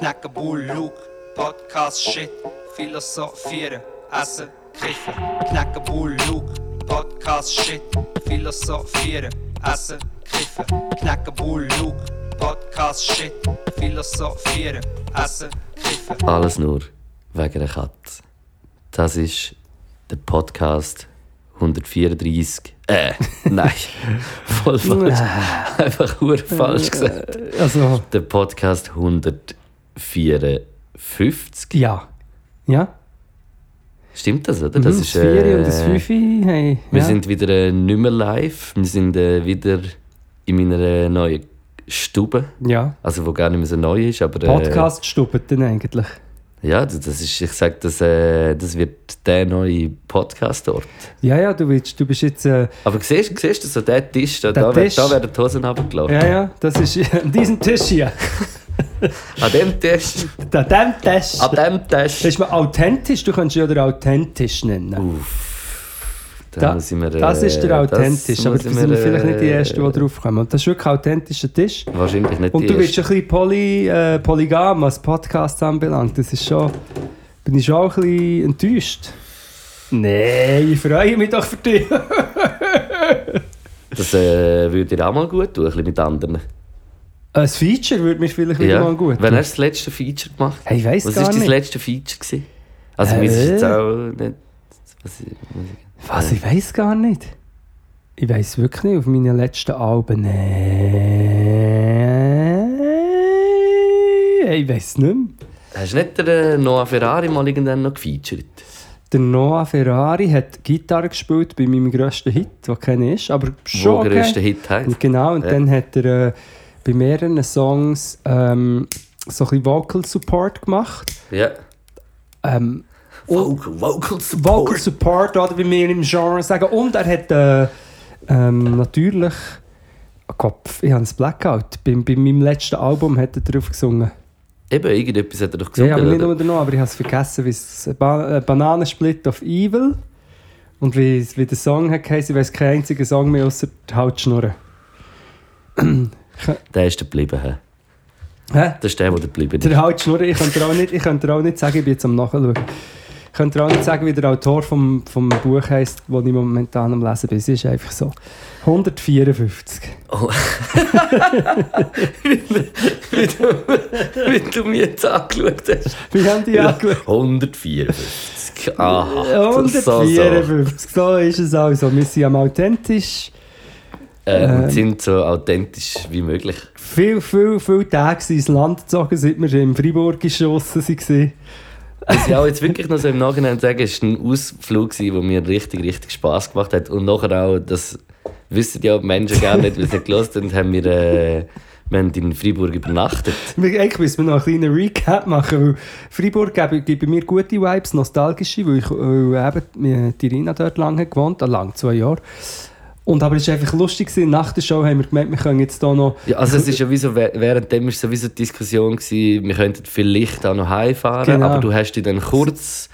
knacken Bull, Luke, Podcast, Shit, philosophieren, essen, kiffen. Knacken Bull, Luke, Podcast, Shit, philosophieren, essen, kiffen. Knacken Bull, Luke, Podcast, Shit, philosophieren, essen, kiffen. Alles nur wegen der Katze. Das ist der Podcast 134. Äh, nein. Voll falsch. Einfach nur falsch gesagt. Also, Der Podcast 154. ja. Ja? Stimmt das, oder? Das Mhm, ist, das Vieri und das äh, Fünfi. Hey, Wir ja. sind wieder äh, nicht mehr live. Wir sind äh, wieder in meiner äh, neuen Stube. Ja. Also, wo gar nicht mehr so neu ist. Aber, äh, Podcast stubben dann eigentlich. Ja, das ist, ich sage, das, äh, das wird der neue Podcast-Ort. Ja, ja, du, willst, du bist jetzt. Äh, Aber siehst, siehst du so den Tisch, da, Der da, Tisch. da werden die Hosen runtergelaufen. ja, ja, das ist an diesem Tisch hier. An dem Tisch, An diesem Tisch. an dem Das Tisch. ist mal authentisch, du kannst ja den authentisch nennen. Uff, da Da- äh, Das ist der authentisch, das aber ich sind wir vielleicht nicht die äh, Ersten, die drauf kommen. Und das ist wirklich ein authentischer Tisch. Wahrscheinlich nicht Und du bist ein bisschen poly, äh, polygam, was Podcasts anbelangt. Das ist schon. Bin ich schon auch ein bisschen enttäuscht. Nein, ich freue mich doch für dich. Das äh, würde dir auch mal gut tun, ein bisschen mit anderen. Ein Feature würde mir vielleicht wieder mal gut hast du das letzte Feature gemacht? Hey, ich weiß Was war dein letzte Feature? Gewesen? Also, Äh? mir ist jetzt auch nicht... Was, Was? Ich weiß gar nicht. Ich weiß wirklich nicht. Auf meinen letzten Alben. Nee. Ich weiß nicht mehr. hast du nicht den äh, Noah Ferrari mal irgendwann noch gefeatured? Der Noah Ferrari hat Gitarre gespielt bei meinem grössten Hit, der keiner ist, aber schon Wo okay. der grösste Hit? Und Genau, und Ja. dann hat er äh, bei mehreren Songs ähm, so ein bisschen Vocal Support gemacht. Ja. Ähm, Vocal, Vocal Support. Vocal Support, oder wie wir im Genre sagen. Und er hat äh, ähm, natürlich. Oh Kopf, ich habe ein Blackout. Bei, bei meinem letzten Album hat er drauf gesungen. Eben, irgendetwas hat er doch Ja, gesungen, aber nicht nur noch, aber ich habe es vergessen, wie es ba äh, Bananensplit of Evil und wie, wie der Song hat geheißen. Ich weiß keinen einzigen Song mehr außer die Hautschnurren. Der ist geblieben. hä? Hä? Das ist der, der geblieben ist. Der Hautschnurren, ich könnte dir auch nicht, ich könnte dir auch nicht sagen, ich bin jetzt am Nachschauen. Ich könnte dir auch nicht sagen, wie der Autor vom, vom Buch heisst, das ich momentan am Lesen bin. Es ist einfach so. 154. Oh. wie, du, wie du mich jetzt angeschaut hast. Wie haben die angeschaut? 154. Aha. das ist so, so. 154, so ist es also. Wir sind am authentisch. Äh, Ähm. und sind so authentisch wie möglich. Viel, viel, viele Tage sind ins Land gezogen, seit wir im Freiburg geschossen waren. Was ich auch jetzt wirklich noch so im Nachhinein sagen, es war ein Ausflug, der mir richtig, richtig Spass gemacht hat. Und nachher auch, das wissen ja die Menschen gar nicht, weil sie gelesen haben, haben wir, äh, wir haben in Freiburg übernachtet. Eigentlich müssen wir noch einen kleinen Recap machen, weil Freiburg gibt, mir gute Vibes, nostalgische, weil, ich, weil eben mir- die Irina dort lange gewohnt, lang, zwei Jahre. Und aber es war einfach lustig, gewesen. nach der Show haben wir gemerkt, wir können jetzt hier noch... Ja, also es ist ja wie so, währenddem war sowieso die Diskussion, gewesen, wir könnten vielleicht auch noch heimfahren, Genau. aber du hast dich dann kurz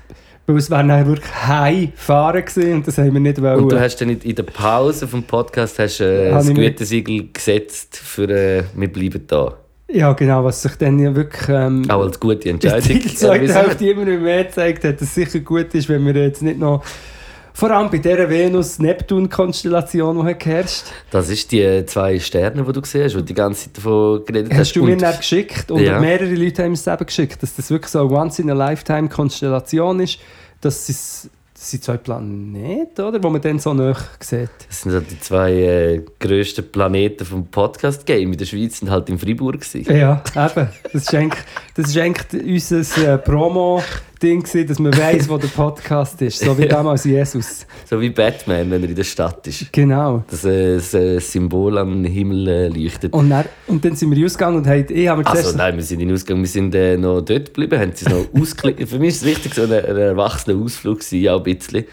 Weil es wäre dann wirklich heimfahren gewesen und das haben wir nicht wollen. und du hast dann in in der Pause vom Podcast hast, äh, das Gütesiegel gesetzt für äh, «Wir bleiben da». Ja, genau, was sich dann ja wirklich... Ähm, Auch als gute Entscheidung zweiten erwiesen Hälfte immer mehr gezeigt hat, dass es sicher gut ist, wenn wir jetzt nicht noch... Vor allem bei dieser Venus-Neptun-Konstellation, die geherrscht Das ist die zwei Sterne, die du gesehen hast, wo du die ganze Zeit davon geredet hast. Hast du mir Und- dann geschickt und Ja. mehrere Leute haben es eben geschickt, dass das wirklich so eine Once-in-a-Lifetime-Konstellation ist, dass es das sind zwei Planeten, oder? Wo man dann so nah sieht. Das sind so die zwei äh, grössten Planeten vom Podcast-Game. In der Schweiz sind halt in Freiburg. Gewesen. Ja, eben. Das ist eigentlich, das ist eigentlich unser äh, Promo-Ding, gewesen, dass man weiss, wo der Podcast ist. So wie damals Jesus. So wie Batman, wenn er in der Stadt ist. Genau. Das, äh, das äh, Symbol am Himmel äh, leuchtet. Und dann, und dann sind wir ausgegangen und haben, ich habe mir Also nein, wir sind nicht ausgegangen, wir sind äh, noch dort geblieben, haben sie noch ausgeklickt. Für mich ist es richtig so ein, ein erwachsener Ausflug gewesen, ja, ein bisschen.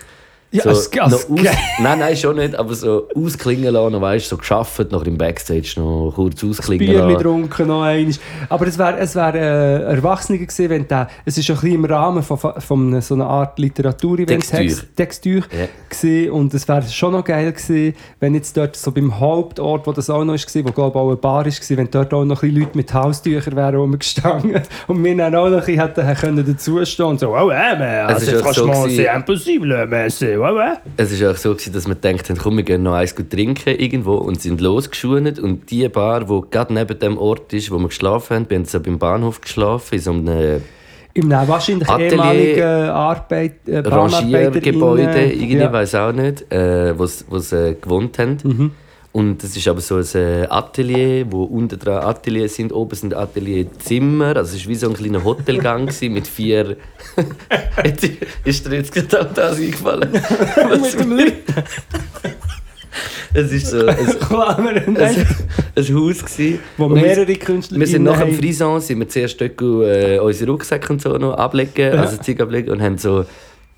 Ja, so als- als noch aus. Nein, nein, schon nicht, aber so ausklingen lassen, weißt du, so geschafft, noch im Backstage noch kurz ausklingen Bier lassen. getrunken noch einmal. Aber es wäre es wär, äh, Erwachsene gewesen, wenn der, es ist ein bisschen im Rahmen von, von so einer Art Literatur-Event, Textür. Text- Textür gewesen. und es wäre schon noch geil gewesen, wenn jetzt dort so beim Hauptort, wo das auch noch war, wo glaube ich auch eine Bar war, wenn dort auch noch ein Leute mit Haustüchern wären rumgestanden und wir dann auch noch ein bisschen hätten hätten können dazustehen und so, oh, äh, mais, Es ist c'est auch so gewesen- c'est impossible, ouais, ouais. Es war auch so, gewesen, dass wir gedacht haben, komm, wir gehen noch eins gut trinken irgendwo und sind losgeschunet. Und die Bar, die gerade neben dem Ort ist, wo wir geschlafen haben, wir haben so beim Bahnhof geschlafen, in so einem Im äh, wahrscheinlich Atelier- ehemaligen Arbeit, äh, Rangiergebäude, irgendwie, Ja. weiß auch nicht, äh, wo sie- sie gewohnt haben. Mhm. Und das ist aber so ein äh, Atelier, wo unten dran Ateliers sind, oben sind Atelierzimmer. Also es war wie so ein kleiner Hotelgang mit vier... Ist dir jetzt auch das eingefallen? Mit dem Licht. Es ist so ein, ein, nein. ein Haus gewesen. Wo mehrere Künstler Wir sind nach dem. Frison, sind wir zuerst dort äh, unsere Rucksäcke und so noch ablegen, also Zeug ablegen und haben so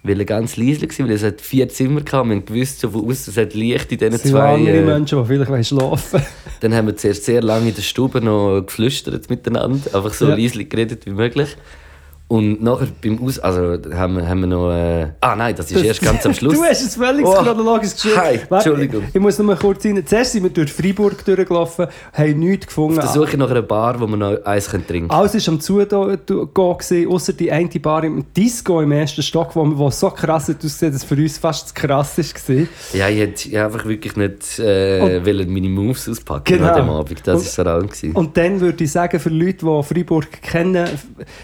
wollen ganz leise sein, weil es hat vier Zimmer gehabt. Wir haben gewusst, so von außen es hat Licht in diesen Es sind zwei. andere Äh, Menschen, die vielleicht schlafen dann haben wir zuerst sehr lange in der Stube noch geflüstert miteinander, einfach so Ja. leise geredet wie möglich. Und nachher beim Aus... Also haben wir, haben wir noch... Äh, ah nein, das ist erst ganz am Schluss. Du hast es völlig Oh. chronologisch geschrieben. Hi, Entschuldigung. Ich muss noch mal kurz rein. Zuerst sind wir durch Freiburg durchgelaufen, haben nichts gefunden. Auf der Suche nach einer Bar, wo wir noch eins trinken können. Alles war am Zugehen, außer die eine Bar im Disco im ersten Stock, wo, wo so krass ausgesehen, dass für uns fast zu krass war. Ja, ich hätte ich einfach wirklich nicht äh, wollen meine Moves auspacken Genau. an dem Abend. Das Und- war vor allem. Und dann würde ich sagen, für Leute, die Freiburg kennen,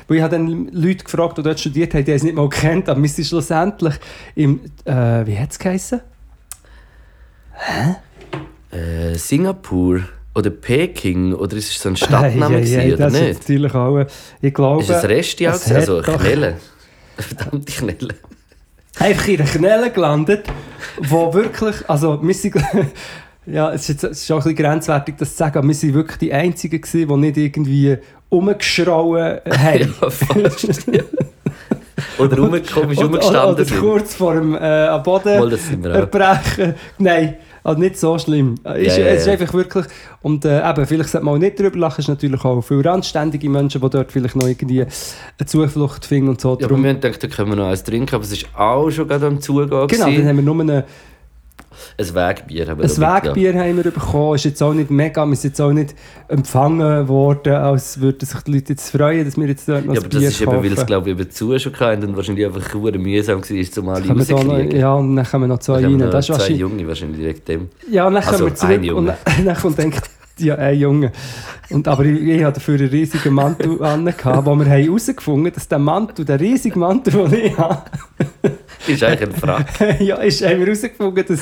weil ich habe dann Leute gefragt, die dort studiert haben, die haben es nicht mal kennt, aber wir sind schlussendlich im, äh, wie hat es geheißen? Äh, Singapur oder Peking oder ist es so ein Stadtname Hey, hey, hey, oder das ist nicht? natürlich auch, ich glaube... Ist es Resti auch es gewesen? Also Knelle? Verdammte Knelle. einfach in einer Knelle gelandet, wo wirklich, also wir sind, ja, es ist, jetzt, es ist auch ein bisschen grenzwertig, das zu sagen, aber wir sind wirklich die Einzigen gewesen, die nicht irgendwie rumgeschrauen haben. Ja, fast. ja. Oder rumgekommen, ist Oder- rumgestanden Oder sind. kurz vor dem äh, am Boden Mal, das sind wir auch. erbrechen. Nein, also nicht so schlimm. Ist, Ja, ja, Es ist einfach wirklich, und äh, eben, vielleicht sollte man auch nicht drüber lachen, es ist natürlich auch viele randständige Menschen, die dort vielleicht noch irgendwie eine Zuflucht finden und so. Ja, aber Darum- wir haben gedacht, da können wir noch eins trinken, aber es ist auch schon gerade am Zugehen. genau, dann gewesen. haben wir nur eine Ein Wegbier haben wir Ein Wegbier haben wir bekommen. Ist jetzt auch nicht mega, wir sind jetzt auch nicht empfangen worden, als würden sich die Leute jetzt freuen, dass wir jetzt dort noch Ja, ein aber das Bier ist eben, weil es glaube ich eben zu schon hatten und wahrscheinlich einfach verdammt mühsam war, um alle rauszukriegen. ja, und dann kommen noch zwei rein. Das ist zwei Junge wahrscheinlich wegen dem. ja, und dann Also, kommen wir zurück ein Junge. und dann, dann kommt denkt, ja, ein Junge. Und, aber ich, ich hatte dafür einen riesigen Mantel an, wo wir herausgefunden haben, dass der Mantel, der riesige Mantel, den ich habe, Ist eigentlich ein Frack. ja, ist, haben wir herausgefunden, dass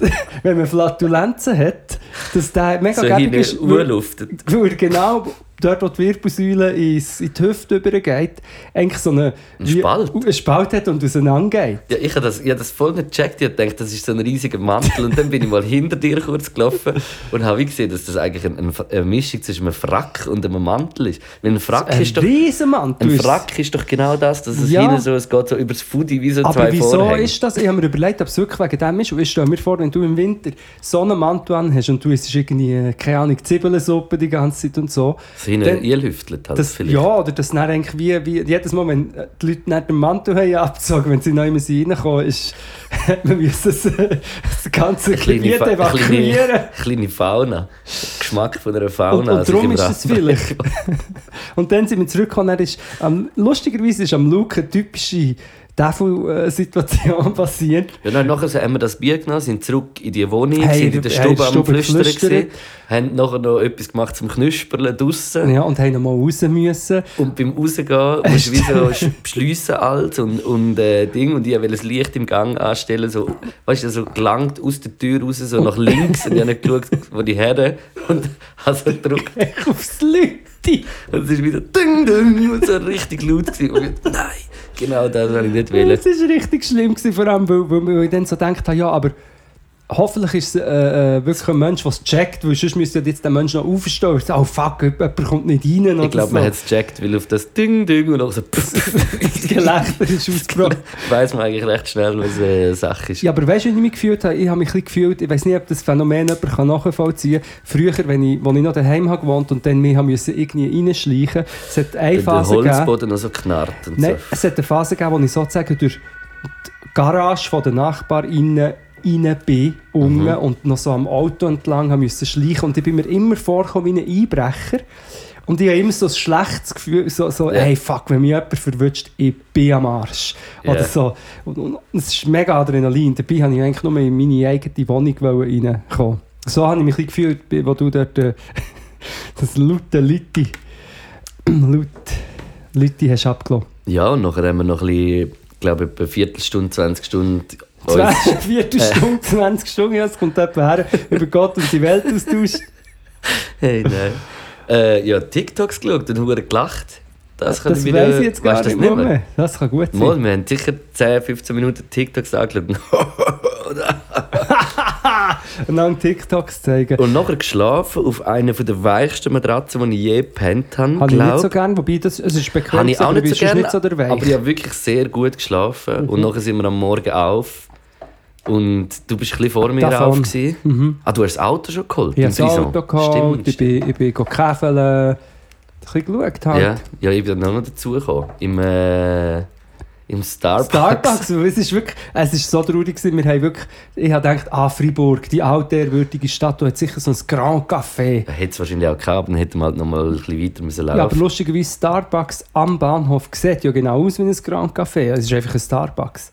wenn man Flatulenzen hat, dass der mega so gäbig ist. weil-. Weil genau dort, wo die Wirbelsäule ins, in die Hüfte übergeht, eigentlich so eine, Ein wie- Spalt. einen Spalt hat und auseinandergeht. Ja, ich habe das, ich hab das voll nicht gecheckt. Ich gedacht, das ist so ein riesiger Mantel. Und dann bin ich mal hinter dir kurz gelaufen und habe gesehen, dass das eigentlich ein, ein, eine Mischung zwischen einem Frack und einem Mantel ist. Weil ein Frack Ein ist doch... Riesenmantel. Ein Frack ist doch genau das, dass es Ja. hinten so, es geht so über das Foodie wie so Aber zwei wieso Vorhänge. ist das? Ich habe mir überlegt, ob es wirklich wegen dem ist. Und ich stelle mir vor, wenn du im Winter so einen Mantel an hast und du isst irgendwie, keine Ahnung, Zwiebelsuppe die ganze Zeit und so. Das hinten Dann- einlüftelt halt Das, vielleicht. ja, oder das dann eigentlich wie, wie jedes Mal, wenn die Leute nicht den Mantel haben abgezogen, wenn sie neu reinkommen, ist, man müssen das, äh, das ganze Gebiet evakuieren. kleine, kleine Fauna. Geschmack von einer Und, Fauna. und also darum ist es vielleicht. und dann sind wir zurückgekommen. Ist, ähm, lustigerweise ist am Luke eine typische Devil-Situation passiert. Ja, dann nachher haben wir das Bier genommen, sind zurück in die Wohnung, Hey, sind in der hey, Stube am Stube Flüstern, gewesen, haben nachher noch etwas gemacht zum Knüspeln draussen. Ja, und haben noch mal raus müssen. Und beim Rausgehen musst du wie so sch- beschliessen alles und, und äh, Ding. Und ich wollte das Licht im Gang anstellen, so, weißt du, so gelangt aus der Tür raus, so nach links. Und ich habe nicht geschaut, wo die Herren und habe so gedrückt. Aufs Leute. Und es ist wieder ding, ding, und so richtig laut gewesen. Und ich, nein, genau das wollte ich nicht wollen. Es war richtig schlimm, gewesen, vor allem, weil, weil, weil ich dann so gedacht habe, ja, aber hoffentlich ist es äh, äh, wirklich ein Mensch, der es checkt, weil sonst müsste jetzt der Mensch noch aufstehen und sagen, oh fuck, jemand kommt nicht rein Ich glaube, man hat es gecheckt, weil auf das Ding, Ding und auch so das Gelächter ist ausgebrochen. weiß man eigentlich recht schnell, was eine Sache ist. Ja, aber weißt du, wie ich mich gefühlt habe? Ich habe mich ein bisschen gefühlt, ich weiß nicht, ob das Phänomen jemand kann nachvollziehen kann. Früher, wenn ich, als ich noch daheim habe gewohnt und dann mich haben müssen irgendwie reinschleichen, es hat eine der Phase gegeben, Holzboden noch so knarrt und Nein, so. es hat eine Phase gegeben, wo ich sozusagen durch die Garage von der Nachbarinnen rein bin unten Mhm. und noch so am Auto entlang haben müssen schleichen und ich bin mir immer vorgekommen wie ein Einbrecher und ich habe immer so ein schlechtes Gefühl, so, so Ja. hey fuck, wenn mich jemand verwünscht, ich bin am Arsch. Ja. Oder so. Und, und es ist mega Adrenalin. Dabei habe ich eigentlich nur in meine eigene Wohnung reinkommen. So habe ich mich ein gefühlt, wo du dort äh, das laute Leute, laut Leute hast abgelassen. Ja, und nachher haben wir noch ein bisschen, ich glaube, etwa eine Viertelstunde, 20 Stunden uns- 20 Viertelstunde, 20 Stunden, ja, es kommt jemand her, über Gott und die Welt austauscht. Hey, nein. äh, ja, TikToks geschaut und hure gelacht. Das kann Das ich wieder... weiß ich jetzt gar nicht das mehr. Das kann gut sein. Mal, wir haben sicher 10, 15 Minuten TikToks angeschaut. Und dann TikToks zeigen. und nachher geschlafen auf einer der weichsten Matratzen, die ich je gepennt habe. Habe ich nicht so gerne, wobei das, es ist ich auch aber nicht du so bist gerne, nicht so der Weich. aber ich habe wirklich sehr gut geschlafen. Mhm. Und nachher sind wir am Morgen auf. Und du bist ein bisschen vor mir Davon. auf. gewesen. Mhm. Ah, du hast das Auto schon geholt? Ich habe das? Auto geholt, Stimmt, ich bin, ich bin käfeln, ein bisschen geschaut halt. Ja, ja, ich bin noch dazugekommen. Im, äh, Im Starbucks. Starbucks, es ist wirklich, es ist so traurig gewesen, wir haben wirklich, ich habe gedacht, ah, Freiburg, die alte, ehrwürdige Stadt, die hat sicher so ein Grand Café. Hätte es wahrscheinlich auch gehabt, dann hätte man halt noch mal ein bisschen weiter müssen laufen Ja, aber lustigerweise Starbucks am Bahnhof sieht ja genau aus wie ein Grand Café. Es ist einfach ein Starbucks.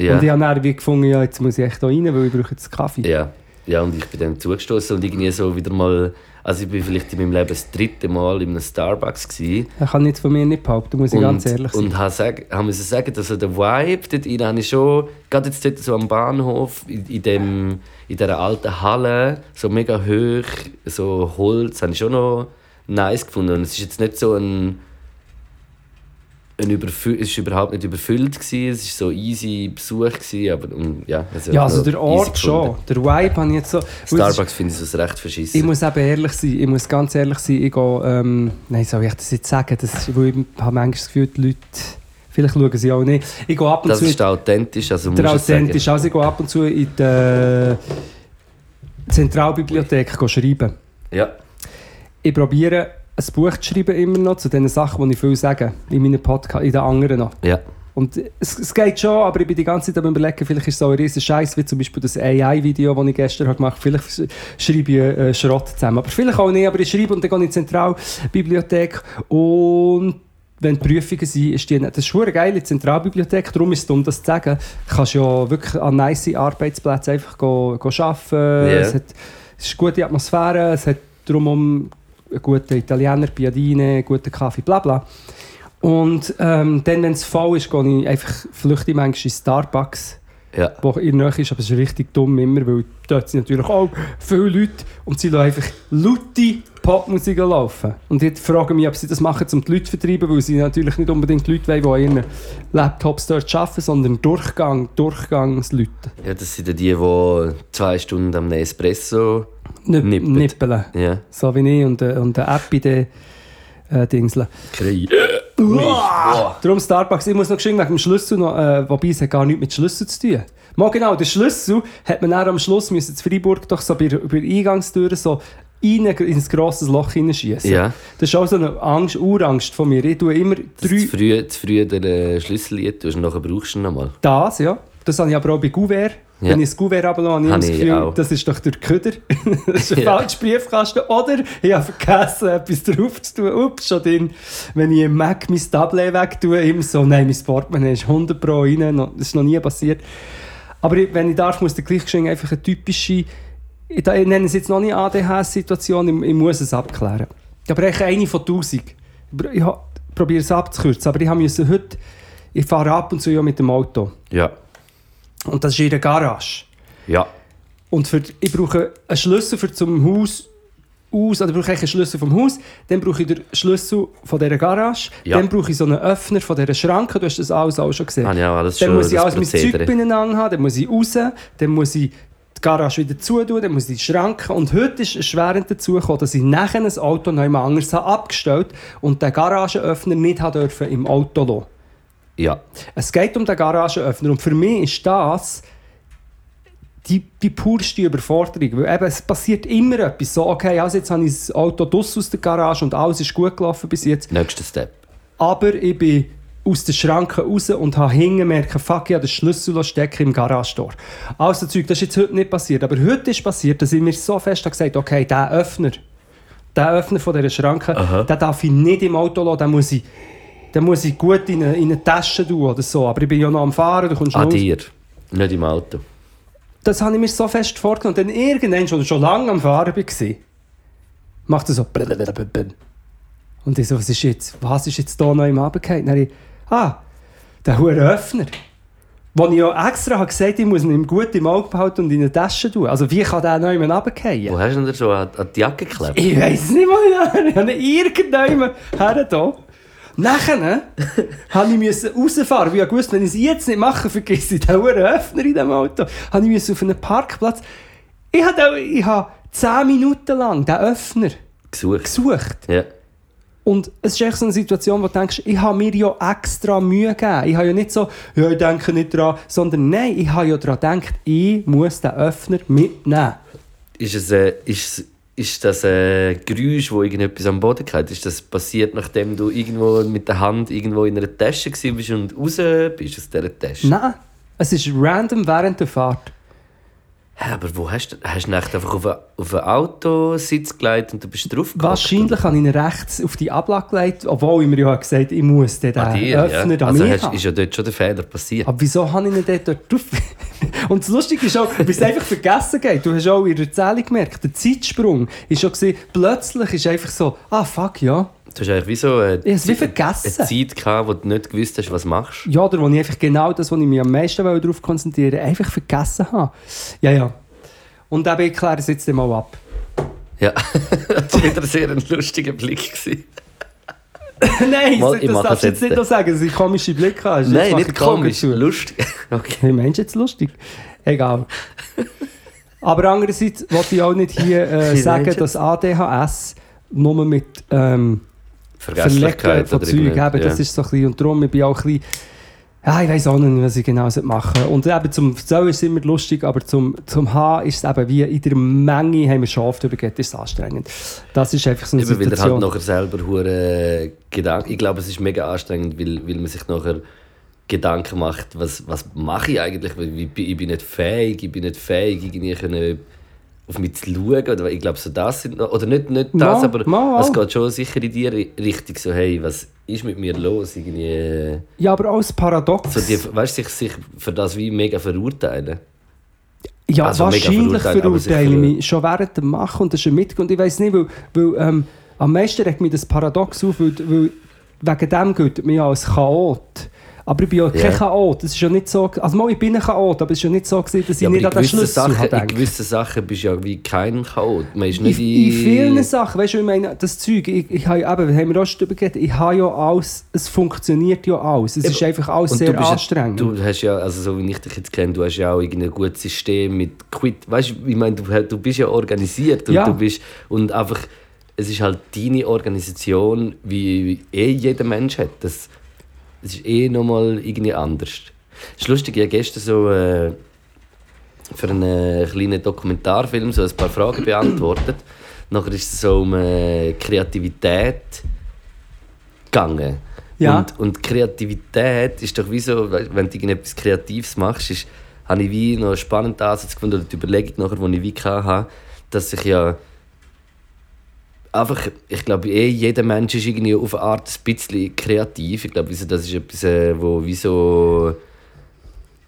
Ja. Und ich habe dann wie gefunden, ja, jetzt muss ich echt da rein, weil ich brauche jetzt Kaffee. ja. ja, und ich bin dann zugestoßen und irgendwie so wieder mal... Also ich bin vielleicht in meinem Leben das dritte Mal in einem Starbucks gewesen. Ich kann nichts von mir nicht behaupten, muss ich und, ganz ehrlich sein. Und habe sag, hab müssen sagen, dass so der Vibe dort rein, habe ich schon, gerade jetzt dort so am Bahnhof, in, in, dem, in dieser alten Halle, so mega hoch, so Holz, habe ich schon noch nice gefunden. Und es ist jetzt nicht so ein, ein Überfü es ist überhaupt nicht überfüllt gewesen, es war so easy Besuch gewesen, aber um, ja. Also Ja, also der Ort schon. Der Vibe habe ich jetzt so... Starbucks finde ich so recht Ich verschissen. muss eben ehrlich sein, ich muss ganz ehrlich sein, ich gehe, ähm, nein, soll ich das jetzt sagen? Das ist, weil ich habe manchmal das Gefühl, die Leute, vielleicht schauen sie auch nicht. Ich gehe ab und Das zu... ist authentisch, also der authentisch, also ich gehe ab und zu in die Zentralbibliothek go schreiben. Ja, Ich probiere ein Buch zu schreiben immer noch zu den Sachen, die ich viel sage, in meinen Podcasts, in den anderen noch. ja. Und es, es geht schon, aber ich bin die ganze Zeit am überlegen, vielleicht ist es so ein riesen Scheiß wie zum Beispiel das AI-Video, das ich gestern habe gemacht habe. Vielleicht schreibe ich äh, Schrott zusammen. Aber vielleicht auch nicht, aber ich schreibe und dann gehe ich in die Zentralbibliothek und wenn die Prüfungen sind, ist die, das ist eine geile Zentralbibliothek, darum ist es dumm, das zu sagen. Du kannst ja wirklich an nice Arbeitsplätzen einfach go, go arbeiten. Ja. Es, hat, es ist eine gute Atmosphäre, es hat drumherum einen guten Italiener, Piadine, guten Kaffee, bla bla. Und ähm, dann, wenn es voll ist, gehe ich einfach flüchte ich manchmal in Starbucks, ja. wo in der Nähe ist, aber es ist richtig dumm immer, weil dort sind natürlich auch viele Leute und sie lassen einfach laute Popmusik laufen. Und ich frage mich, ob sie das machen, um die Leute zu vertreiben, weil sie natürlich nicht unbedingt die Leute wollen, die an ihren Laptops dort arbeiten, sondern Durchgang, Durchgangsleute. Ja, das sind ja die, die zwei Stunden am Espresso. Nip Nippet. Nippeln. Ja. So wie ich und, äh, und eine App in den äh, Dingseln. Krieg. Darum Starbucks, ich muss noch geschwind wegen dem Schlüssel noch, äh, wobei es hat gar nichts mit Schlüssel zu tun. Mal genau, den Schlüssel hat man dann am Schluss müssen in Freiburg doch so bei, der- bei der Eingangstür so in ein grosses Loch hineinschießen. Ja. Das ist auch so eine Angst, Urangst von mir. Ich tue immer drei... zu früh, zu früh den äh, Schlüssel liet, und nachher brauchst du ihn nochmal. Das, ja. Das habe ich aber auch bei Gouvert. Ja. Wenn ich das Gouvert runterlasse, habe ich das Gefühl, auch. das ist doch der Köder. das ist ein Ja. falscher Briefkasten. Oder ich habe vergessen, etwas drauf zu tun. Ups, schon drin. Wenn ich im Mac mein Tablet wegtue, immer so, nein, mein Portemonnaie ist 100 Pro rein. Das ist noch nie passiert. Aber wenn ich darf, muss der gleich einfach eine typische, ich, ich nenne es jetzt noch nicht ADHS-Situation, ich, ich muss es abklären. Aber eigentlich eine von 1000. Ich, ich probiere es abzukürzen, aber ich habe müssen heute, ich fahre ab und zu ja mit dem Auto. Ja. Und das ist in der Garage. Ja. Und für, ich brauche einen Schlüssel für zum Haus aus, oder brauche ich einen Schlüssel vom Haus, dann brauche ich den Schlüssel von dieser Garage, Ja. dann brauche ich so einen Öffner von dieser Schranke, du hast das alles auch schon gesehen. Ich auch alles dann schon muss ich das alles mein Zeug beieinander haben, dann muss ich raus, dann muss ich die Garage wieder zutun, dann muss ich die Schranken. Und heute ist erschwerend dazu gekommen, dass ich nachher ein Auto noch jemand anderes habe abgestellt und den Garagenöffner nicht habe dürfen im Auto lassen. Ja. Es geht um den Garagenöffner und für mich ist das die, die purste Überforderung. Weil eben, es passiert immer etwas. So, okay, also jetzt habe ich das Auto aus der Garage und alles ist gut gelaufen bis jetzt. Nächster Step. Aber ich bin aus den Schranken raus und habe hinten gemerkt, fuck, ich habe den Schlüssel stecken im Garagentor. Also Zeug, das ist jetzt heute nicht passiert. Aber heute ist passiert, dass ich mir so fest habe gesagt okay, der Öffner, der Öffner von dieser Schranke, Aha. den darf ich nicht im Auto lassen, den muss ich, den muss ich gut in eine, in eine Tasche tun oder so. Aber ich bin ja noch am Fahren, du kommst An raus. dir. Nicht im Auto. Das habe ich mir so fest vorgenommen. Und dann irgendwann, schon, schon lange am Fahren war, macht er so. Und ich so, was ist jetzt? Was ist jetzt da noch im Abend ah, der hohe Öffner. Wo ich ja extra habe gesagt ich muss ihn gut im Auge behalten und in eine Tasche tun. Also wie kann der noch jemand runterfallen? Wo hast du denn schon an, an die Jacke geklebt? Ich weiß nicht mal, ich habe ihn irgendjemand her da. Nachher habe ich müssen rausfahren, weil ich wusste, wenn ich es jetzt nicht mache, vergesse ich den Öffner in diesem Auto. Habe ich müssen auf einen Parkplatz. Ich habe, ich habe 10 Minuten lang den Öffner Gesucht. gesucht. Ja. Und es ist echt so eine Situation, wo du denkst, ich habe mir ja extra Mühe gegeben. Ich habe ja nicht so, ja, ich denke nicht dran, sondern nein, ich habe ja daran gedacht, ich muss den Öffner mitnehmen. Ist, es, äh, ist, ist das ein Geräusch, wo irgendetwas am Boden geht? Ist das passiert, nachdem du irgendwo mit der Hand irgendwo in einer Tasche warst und raus bist aus dieser Tasche? Nein, es ist random während der Fahrt. Hä, aber wo hast du... Hast du nicht einfach auf einen, auf einen Autositz gelegt und du bist drauf Wahrscheinlich habe ich ihn rechts auf die Ablage gelegt, obwohl ich mir ja gesagt ich muss den den dir, Öffner ja. Also hast, ist ja dort schon der Fehler passiert. Aber wieso habe ich ihn dort dort drauf? Und das Lustige ist auch, wie es einfach vergessen geht. Du hast auch in der Erzählung gemerkt, der Zeitsprung ist schon gesehen, plötzlich ist einfach so, ah fuck, ja. Du hast eigentlich wie so eine, wie vergessen. eine Zeit gehabt, wo du nicht gewusst hast, was du machst. Ja, oder wo ich einfach genau das, was ich mich am meisten darauf konzentrieren wollte, einfach vergessen habe. Ja, ja. Und eben, ich kläre es jetzt mal ab. Ja, das war wieder ein sehr ein lustiger Blick. Nein, Mal, das ich darfst du jetzt nicht noch sagen, dass ich komische Blicke habe. Jetzt Nein, nicht komisch, lustig. Okay. Meinst du jetzt lustig? Egal. Aber andererseits wollte ich auch nicht hier äh, sagen, dass ADHS nur mit ähm, Verlecken Vergesslichkeit von Zeug eben, das ist so ein bisschen, und darum ich bin ich auch ein bisschen, ja, ich weiß auch nicht, was ich genau machen soll. Und eben zum Erzählen ist es immer lustig, aber zum, zum H ist es eben wie in der Menge haben wir schon oft übergeht, ist es anstrengend. Das ist einfach so eine Eben, weil er halt Situation. nachher selber hure Gedanken. Ich glaube, es ist mega anstrengend, weil, weil man sich nachher Gedanken macht, was, was mache ich eigentlich? Weil Ich bin, ich bin nicht fähig, ich bin nicht fähig, irgendwie können auf mich zu schauen. Oder ich glaube, so das sind noch, oder nicht, nicht das, Mal, aber mal es geht schon sicher in die Ri- Richtung so, hey, was ist mit mir los? Irgendwie, äh, ja, aber auch das Paradox. so die, weißt du, sich, sich für das wie mega verurteilen. Ja, Also wahrscheinlich verurteile ich mich schon während dem Machen und das ist ein Mitgrund. Ich weiß nicht, weil, weil ähm, am meisten regt mich das Paradox auf, weil, weil wegen dem gilt mir als Chaot. Aber ich bin ja kein Ja. Chaot. Das ist ja nicht so, also mal, ich bin ein Chaot, aber es ist ja nicht so, gewesen, dass ich Ja, aber nicht in an den Schlüssel Sachen, habe in gewissen Sachen bist du ja wie kein Chaot. Man ist In, nicht in vielen Sachen, weißt du, ich meine, das Zeug, ich, ich habe, ja- eben, haben wir auch schon darüber geredet, ich habe ja alles, es funktioniert ja alles. Es ist einfach alles Und sehr du anstrengend. Du hast ja, also so wie ich dich jetzt kenne, du hast ja auch irgendein gutes System mit Quit. Weißt du, ich meine, du, du bist ja organisiert und Ja. du bist und einfach, es ist halt deine Organisation, wie, wie eh jeder Mensch hat. Das, das ist eh nochmal irgendwie anders. Es ist lustig, ich habe gestern so äh, für einen kleinen Dokumentarfilm so ein paar Fragen beantwortet. Nachher ist es so um äh, Kreativität gegangen. Ja. Und, und Kreativität ist doch wie so, we- wenn du irgendetwas Kreatives machst, ist, habe ich wie noch einen spannenden Ansatz gefunden, oder die Überlegung nachher, die ich wie hatte, dass ich ja einfach, ich glaube, eh, jeder Mensch ist irgendwie auf eine Art ein bisschen kreativ. Ich glaube, das ist etwas, äh, wo wie so,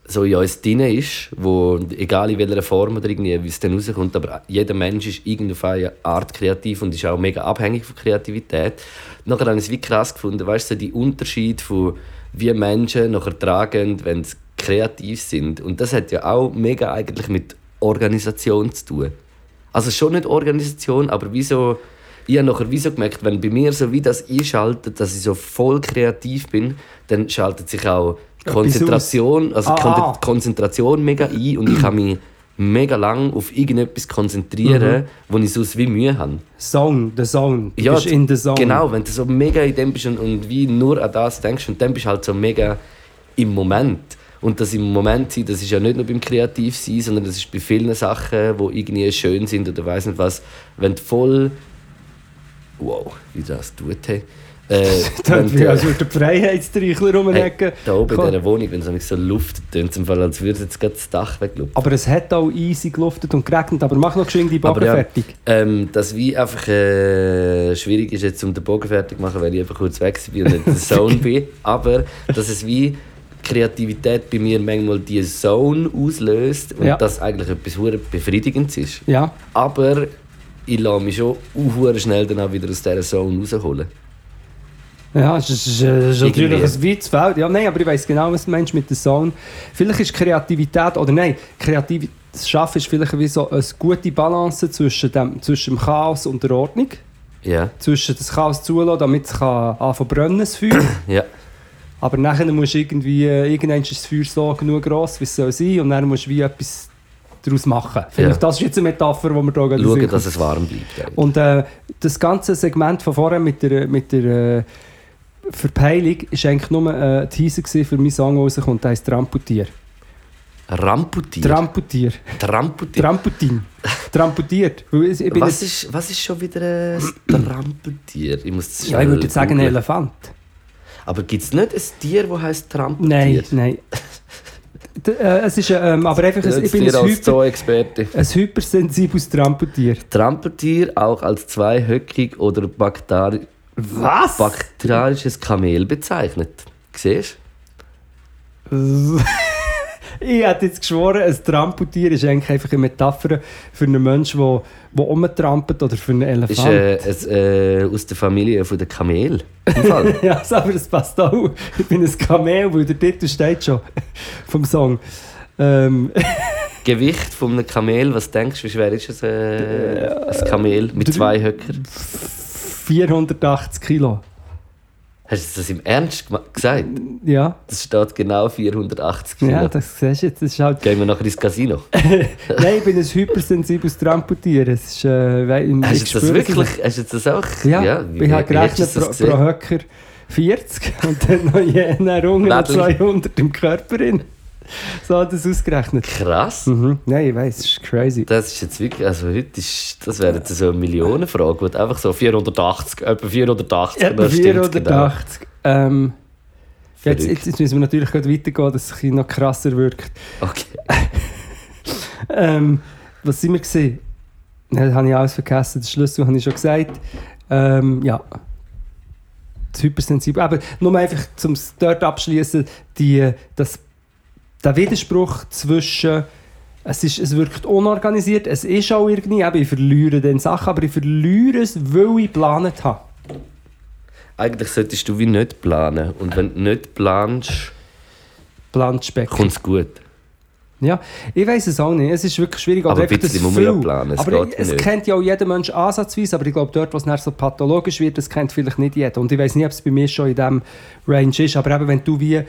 so in uns drin ist, wo, egal in welcher Form oder irgendwie, wie es dann rauskommt, aber jeder Mensch ist irgendwie auf eine Art kreativ und ist auch mega abhängig von Kreativität. Nachher habe ich es wie krass gefunden, weißt du, so die Unterschied von wie Menschen nachher tragen, wenn sie kreativ sind. Und das hat ja auch mega eigentlich mit Organisation zu tun. Also schon nicht Organisation, aber wie so, ich habe nachher wie so gemerkt, wenn bei mir so wie das einschaltet, dass ich so voll kreativ bin, dann schaltet sich auch Konzentration, also Ah, ah. Konzentration mega ein und ich kann mich mega lang auf irgendetwas konzentrieren, wo ich sonst wie Mühe habe. Zone, the Zone. Du Ja, bist in the Zone. Genau, wenn du so mega in dem bist und, und wie nur an das denkst und dann bist du halt so mega im Moment. Und das im Moment sein, das ist ja nicht nur beim Kreativsein, sondern das ist bei vielen Sachen, die irgendwie schön sind oder weiß nicht was. Wenn du voll. Wow, wie das tut. Hey. Äh, wenn Das wie als würde der Freiheitstreichler hey, rumhacken. da oben in dieser Wohnung, wenn es so luftet, tönt es Fall, als würde jetzt gerade das Dach weglupfen. Aber es hat auch easy geluftet und geregnet, aber mach noch geschwind die Bogen ja, fertig. Ähm, dass wie einfach äh, schwierig ist, jetzt um den Bogen fertig zu machen, weil ich einfach kurz weg bin und nicht in der Zone bin. Aber dass es wie Kreativität bei mir manchmal die Zone auslöst und Ja. das eigentlich etwas Befriedigendes ist. Ja, Aber ich lasse mich schon hure schnell dann auch wieder aus dieser Zone rausholen. ja es ist, es ist, natürlich ein weites Feld. Ja, nein, aber ich weiß genau, was du meinst mit der Zone. Vielleicht ist Kreativität, oder nein, Kreativität, das Schaffen ist vielleicht wie so eine gute Balance zwischen dem, zwischen dem Chaos und der Ordnung. Ja, Zwischen das Chaos zulassen, damit es kann anfangen brennen, das Feuer. ja. Aber nachher musst du irgendwie, irgendwann ist das Feuer so genug gross, wie es soll sein, und dann musst du wie etwas daraus machen. Vielleicht Ja. das ist jetzt eine Metapher, die wir gerade Schauen, dass es warm bleibt. eigentlich. Und äh, das ganze Segment von vorher mit der, mit der äh, Verpeilung war eigentlich nur äh, ein Teaser für meinen Song, der rauskommt, der heisst Tramputier. Ramputier. Tramputier. Tramputier. Tramputin. Tramputiert. Was, ist, was ist schon wieder ein Tramputier? Ich muss ja, ich würde jetzt sagen, ein. Elefant. Aber gibt es nicht ein Tier, das heisst Tramputier? Nein, nein. Äh, es ist ähm, aber einfach, ein, ich bin ein, hyper, ein hypersensibles Tramputier. Trampeltier auch als zweihöckig oder bakteri Was? bakteriarisches Kamel bezeichnet. Siehst ich hätte jetzt geschworen, ein Tramputier ist eigentlich einfach eine Metapher für einen Menschen, der, der rumtrampelt oder für einen? Elefant. Ist äh, es, äh, aus der Familie von der Kamel. Ja, aber das passt auch. Ich bin ein Kamel, weil der Titel steht schon vom Song. Ähm, Gewicht von einem Kamel, was denkst du, wie schwer ist ein, äh, ein Kamel mit zwei Höcker? 480 Kilo. Hast du das im Ernst gesagt? Ja, Das steht genau 480 Kilo. ja das siehst du jetzt. Das ist halt, Gehen wir nachher ins Casino. nein, ich bin ein hypersensibles Tramputier. Es ist, äh, ich Hast du das wirklich? Hast du das auch? Ja, wie, ich habe gerechnet pro, das pro? Höcker 40 und dann noch je nach Runge noch Mädel. 200 im Körper. Drin. So hat das ausgerechnet. Krass. Mhm. Nein, ich weiß, es ist crazy. Das ist jetzt wirklich, also heute ist, das wäre jetzt so eine Millionenfrage, einfach so 480, etwa 480, Etwa das stimmt's 480. Ähm, jetzt, jetzt, jetzt müssen wir natürlich gerade weitergehen, dass es noch krasser wirkt. Genau. Okay. Ähm, was sind wir gesehen? Das habe ich alles vergessen. Den Schlüssel habe ich schon gesagt. Ähm, ja. Das Hypersensibel. Aber nur einfach, um es dort abschließen, die, das, der Widerspruch zwischen es, ist, es wirkt unorganisiert, es ist auch irgendwie, eben, ich verliere dann Sachen, aber ich verliere es, weil ich geplant habe. Eigentlich solltest du wie nicht planen. Und wenn du nicht planst, Plant Speck. kommt es gut. Ja, ich weiß es auch nicht. Es ist wirklich schwierig. Aber oder ein bisschen muss man ja planen, es Aber es nicht. kennt ja auch jeder Mensch ansatzweise, aber ich glaube, dort, nachher so pathologisch wird, das kennt vielleicht nicht jeder. Und ich weiß nicht, ob es bei mir schon in diesem Range ist, aber eben, wenn du wie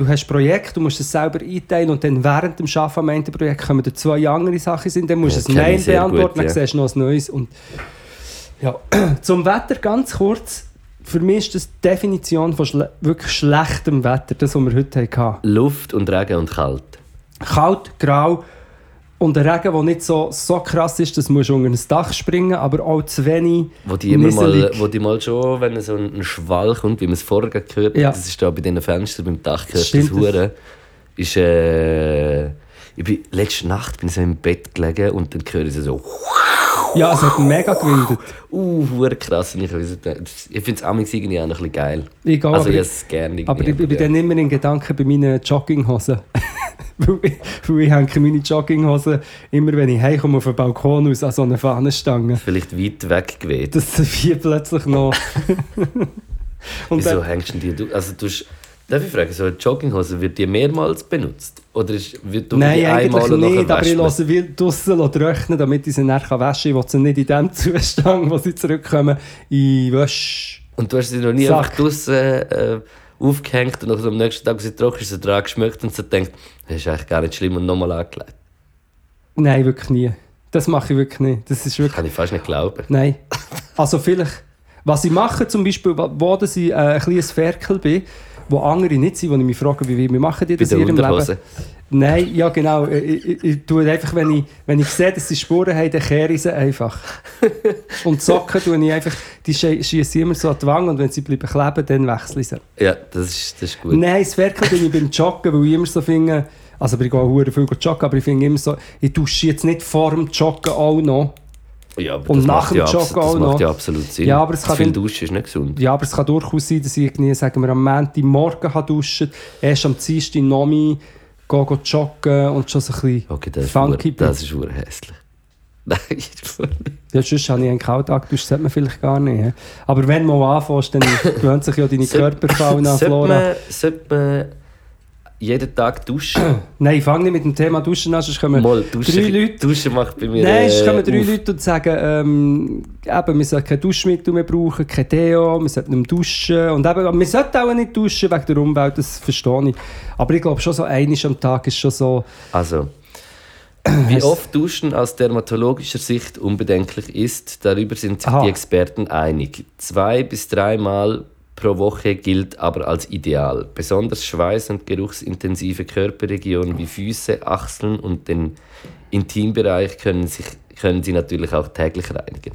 du hast ein Projekt, du musst es selber einteilen und dann während dem Arbeiten am Ende Projekt kommen da zwei andere Sachen sind, dann musst du Ja, ein Mail beantworten, gut, dann ja. siehst du noch ein neues. Und ja. Zum Wetter ganz kurz. Für mich ist das die Definition von schle wirklich schlechtem Wetter, das, was wir heute hatten. Luft und Regen und kalt. kalt, grau und ein Regen, der nicht so, so krass ist, dass du musst unter ein Dach springen aber auch zu wenig Wo die immer mal, wo die mal schon, wenn so ein Schwall kommt, wie man es vorher gehört hat, Ja. das ist da bei diesen Fenstern beim Dach gehört, das Stimmt. Hure, ist, äh, ich bin, letzte Nacht bin ich so im Bett gelegen und dann höre ich so, Ja, es hat mega gewindet. uh, hure krass. Ich ich finde es amigs irgendwie auch noch ein bisschen geil. Ich gehe, Also ich es gerne. aber ich, ich bin dann immer in Gedanken bei meinen Jogginghosen. weil, ich, hänge meine Jogginghosen immer, wenn ich heimkomme, auf den Balkon aus an so eine Fahnenstange. Vielleicht weit weg geweht. Das sind vier plötzlich noch... Und Wieso dann, hängst du die? Also du hast- Darf ich fragen, so eine Jogginghose, wird die mehrmals benutzt? Oder ist, wird du Nein, die einmal eigentlich nachher nicht, aber ich lasse will draussen rechnen, damit ich sie nachher waschen kann. Ich will sie nicht in dem Zustand, wo sie zurückkommen, in Wäsch. Und du hast sie noch nie Sack. einfach draussen äh, aufgehängt und am nächsten Tag, als sie trocken ist, so dran geschmeckt und so denkt, das ist eigentlich gar nicht schlimm und nochmal angelegt. Nein, wirklich nie. Das mache ich wirklich nicht. Das ist wirklich... Kann ich fast nicht glauben. Nein. Also vielleicht... Was ich mache, zum Beispiel, wo ich äh, ein kleines Ferkel bin, wo andere nicht sind, wo ich mich frage, wie, wie machen die das in ihrem Leben? Nein, ja genau. Ich, ich, ich tue einfach, wenn ich, wenn ich sehe, dass sie Spuren haben, dann kehre ich sie einfach. und die Socken tue ich einfach, die schie- schiesse ich immer so an die Wange und wenn sie bleiben kleben, dann wechsle ich sie. Ja, das ist, das ist gut. Nein, das Ferkel bin ich beim Joggen, weil ich immer so finde, also ich gehe auch viel joggen, aber ich finde immer so, ich dusche jetzt nicht vor dem Joggen auch noch. Ja, aber Und das nach macht dem ja, Joggen das auch macht noch. ja absolut Sinn. Ja, aber es kann viel Duschen ist nicht gesund. Ja, aber es kann durchaus sein, dass ich irgendwie, sagen wir, am Montagmorgen duschen erst am Dienstag noch mich gehe, gehe joggen und schon so ein bisschen Okay, das ist, funky ur- das ist ur hässlich. Nein. Ja, sonst habe ich einen geduscht, das sollte man vielleicht gar nicht. Aber wenn du mal anfängst, dann gewöhnt sich ja deine Sollte- Körperfauna, sollte Flora. man, sollte man jeden Tag duschen? Nein, fang nicht mit dem Thema Duschen an, sonst kommen Mal duschen. drei Leute... Duschen macht bei mir Nein, sonst äh, kommen drei auf. Leute und sagen, ähm, eben, wir sollten kein Duschmittel mehr brauchen, kein Deo, wir sollten nicht duschen. Und eben, wir sollten auch nicht duschen wegen der Umwelt, das verstehe ich. Aber ich glaube schon so, einmal am Tag ist schon so... Also, wie oft Duschen aus dermatologischer Sicht unbedenklich ist, darüber sind sich Aha. die Experten einig. Zwei bis dreimal pro Woche gilt aber als ideal. Besonders schweiß- und geruchsintensive Körperregionen wie Füße, Achseln und den Intimbereich können, sich, können sie natürlich auch täglich reinigen.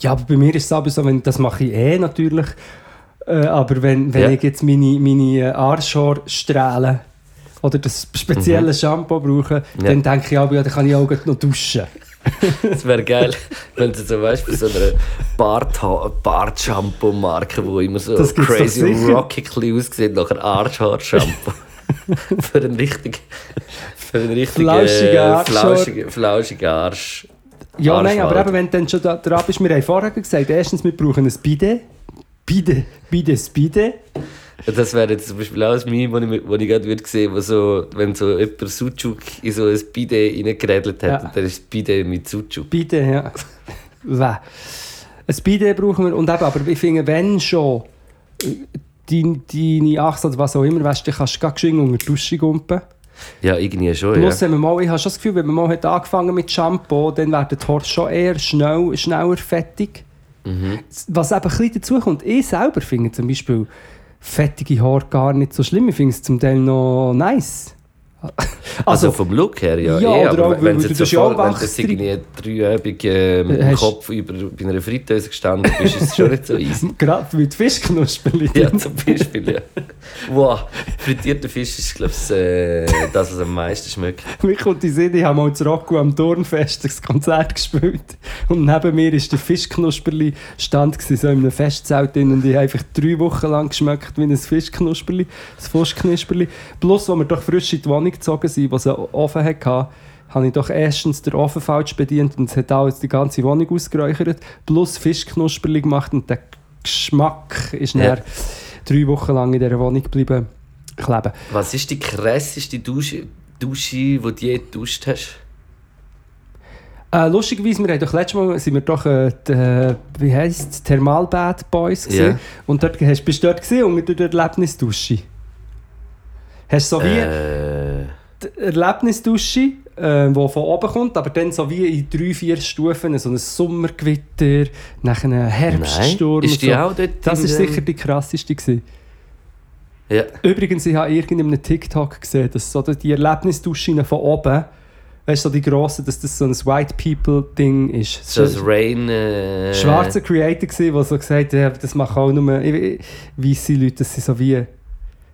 Ja, aber bei mir ist es aber so, wenn, das mache ich eh natürlich. Äh, aber wenn, wenn Ja. ich jetzt meine, meine äh, Arschhaare strahle oder das spezielle Shampoo brauche, Mhm. Ja. dann denke ich auch, ja, dann kann ich auch noch duschen. Es wäre geil, wenn du zum Beispiel so eine Bart- Bart-Shampoo-Marke, wo immer so crazy rocky aussieht, nach einem Arschhaar-Shampoo. für einen richtig, für einen richtig Flauschigen äh, Arschhaar. flauschigen, flauschigen Arsch. Ja, nein, aber eben, wenn du dann schon da, dran bist, wir haben vorher gesagt, erstens, wir brauchen ein Bidet. Bidet, Bidet, Bidet. Das wäre jetzt zum Beispiel auch ein Meme, wo ich, wo ich gerade würde sehen, wo so, wenn so jemand Sucuk in so ein Bidet reingeredelt hat, Ja. dann ist das Bidet mit Sucuk. Bidet, ja. Ein Bidet brauchen wir. Und eben, aber ich finde, wenn schon äh, deine, deine Achse oder was auch immer, weißt, dann kannst du gerade geschwind unter die Dusche gumpen. Ja, irgendwie schon, Plus, ja. wenn man mal, ich habe schon das Gefühl, wenn man mal hat angefangen mit Shampoo, dann werden die Haare schon eher schnell, schneller fertig. Mhm. Was eben ein bisschen dazu kommt, ich selber finde zum Beispiel fettige Haare gar nicht so schlimm. Ich finde es zum Teil noch nice. Also, vom Look her, ja. Ja, eh, aber auch, wenn weil du so ja wenn jetzt irgendwie dreiübig äh, mit dem Hast- Kopf über, bei einer Fritteuse gestanden bist, ist es schon nicht so easy. Gerade mit Fischknusperli. Ja, zum Beispiel, ja. Wow, frittierter Fisch ist, glaube ich, äh, das, was am meisten schmeckt. Mir kommt die Sinn, ich habe mal zu Rocco am Turnfest ein Konzert gespielt. Und neben mir war der Fischknusperli stand gewesen, so in einem Festzelt drin. Und ich habe einfach drei Wochen lang geschmeckt wie ein Fischknusperli, ein Fuschknusperli. Plus, als wir doch frisch in die Wohnung gezogen sind, was einen Ofen hatte, habe ich doch erstens den Ofen falsch bedient und es hat alles die ganze Wohnung ausgeräuchert. Plus Fischknusperli gemacht und der Geschmack ist Ja. dann drei Wochen lang in dieser Wohnung geblieben kleben. Was ist die krasseste Dusche, Dusche die du je geduscht hast? Äh, lustigerweise, wir haben doch letztes Mal sind wir doch, äh, die, wie heisst Thermalbad Boys gesehen. Und dort hast, bist du dort gesehen, unter der Erlebnisdusche. Hast du so wie Äh, die Erlebnisdusche, äh, die von oben kommt, aber dann so wie in drei, vier Stufen, so ein Sommergewitter, nach einem Herbststurm. Nein. Ist die so. auch dort Das ist dem- sicher die krasseste gewesen. ja. Übrigens, ich habe irgendeinem TikTok gesehen, dass so die Erlebnisduschen von oben, weißt du, so die grossen, dass das so ein White People-Ding ist. So das Rain... Äh, schwarzer Creator der so gesagt hat, das machen auch nur weisse Leute, dass sie so wie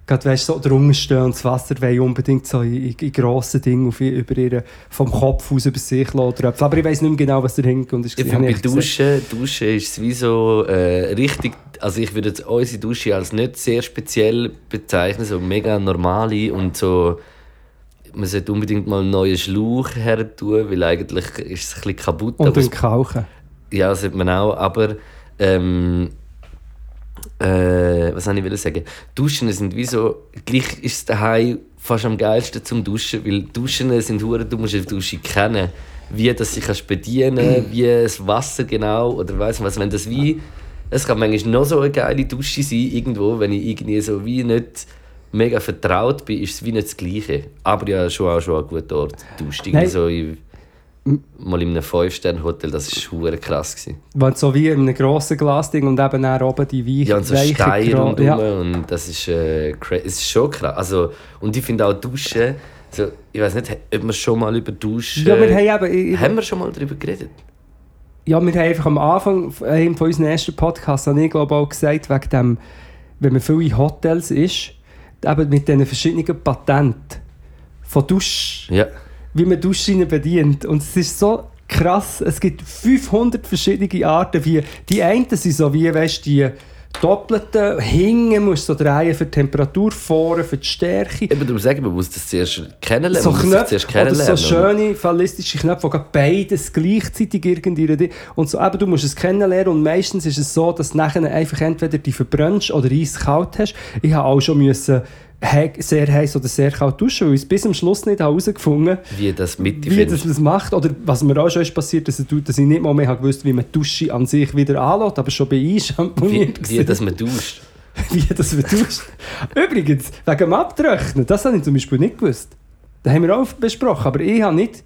gerade weißt, so drunter stehen und das Wasser wollen unbedingt so in, in grossen Dingen auf, über ihre, vom Kopf aus über sich lassen. Aber ich weiß nicht mehr genau, was dahinter ist. Ich finde, bei Duschen, Duschen ist es wie so äh, richtig. Also, ich würde jetzt unsere Dusche als nicht sehr speziell bezeichnen, so mega normale und so. Man sollte unbedingt mal einen neuen Schlauch her tun, weil eigentlich ist es ein bisschen kaputt. Und dann kauchen. ja, sollte man auch. Aber ähm, äh, was soll ich sagen? Duschen sind wie so. Gleich ist es daheim fast am geilsten zum Duschen, weil Duschen sind hure, du musst eine Dusche kennen, wie das sich kannst bedienen, wie das Wasser genau oder weiss was, wenn das wie es kann manchmal noch so eine geile Dusche sein irgendwo, wenn ich irgendwie so wie nicht mega vertraut bin, ist es wie nicht das Gleiche. Aber ja, schon auch schon ein guter Ort. Du duscht irgendwie so in Mal in einem 5-Sterne-Hotel, das war hure krass. Gewesen. Wenn so wie in einem grossen Glasding und eben dann oben die Weich, Ja, und so Steine rundherum ja. und das ist, äh, cra- es ist schon krass. Also, und ich finde auch Duschen, so, ich weiß nicht, ob wir schon mal über Duschen... Ja, wir haben eben... Ich, haben wir schon mal darüber geredet? Ja, wir haben einfach am Anfang von unseren ersten Podcasts, habe ich glaube auch gesagt, wegen dem, wenn man viel in Hotels ist, eben mit diesen verschiedenen Patenten von Dusch, Ja. Wie man Duschschienen bedient. Und es ist so krass, es gibt 500 verschiedene Arten, wie die einen sind so wie, weißt du, die doppelten Hingen musst du so drehen für die Temperatur, vorne für die Stärke. Eben darum sagen, man muss das zuerst kennenlernen. So Knöpfe, zuerst oder kennenlernen. so schöne fallistische Knöpfe, die beides gleichzeitig irgendwie... Und so, eben, du musst es kennenlernen und meistens ist es so, dass du nachher einfach entweder die verbrennst oder eiskalt hast. Ich habe auch schon müssen sehr heiß oder sehr kalt duschen, weil ich es bis zum Schluss nicht herausgefunden habe, Wie das mit wie das, das macht. Oder was mir auch schon ist passiert, dass ich, dass ich nicht mal mehr gewusst wie man die Dusche an sich wieder anlässt, aber schon bei wie, einschamponiert wie das man duscht. wie das man duscht. Übrigens, wegen dem Abtrocknen, das habe ich zum Beispiel nicht gewusst. Das haben wir auch besprochen, aber ich habe nicht...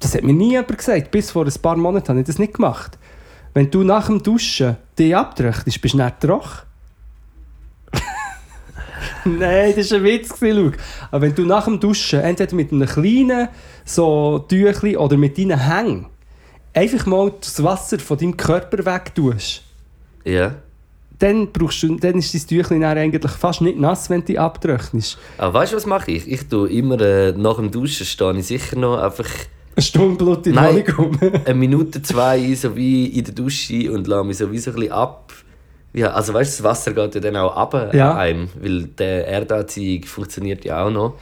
Das hat mir nie jemand gesagt. Bis vor ein paar Monaten habe ich das nicht gemacht. Wenn du nach dem Duschen dich abtrocknest, bist du nicht trocken. Nein, das war ein Witz, Luke. Aber wenn du nach dem Duschen entweder mit einem kleinen so Tüchli oder mit deinen Hängen einfach mal das Wasser von deinem Körper wegtust, Ja. dann, brauchst du, dann ist dein Tüchlein eigentlich fast nicht nass, wenn du dich abtrocknest. Aber weißt du, was mache ich? Ich tue immer äh, nach dem Duschen stehe ich sicher noch einfach Eine Stunde Blut in Nein. Rum. eine Minute, zwei so wie in der Dusche und lasse mich so wie so ein bisschen ab. Ja, also weißt du, das Wasser geht ja dann auch ab Ja. an einem, weil der Erdanziehung funktioniert ja auch noch.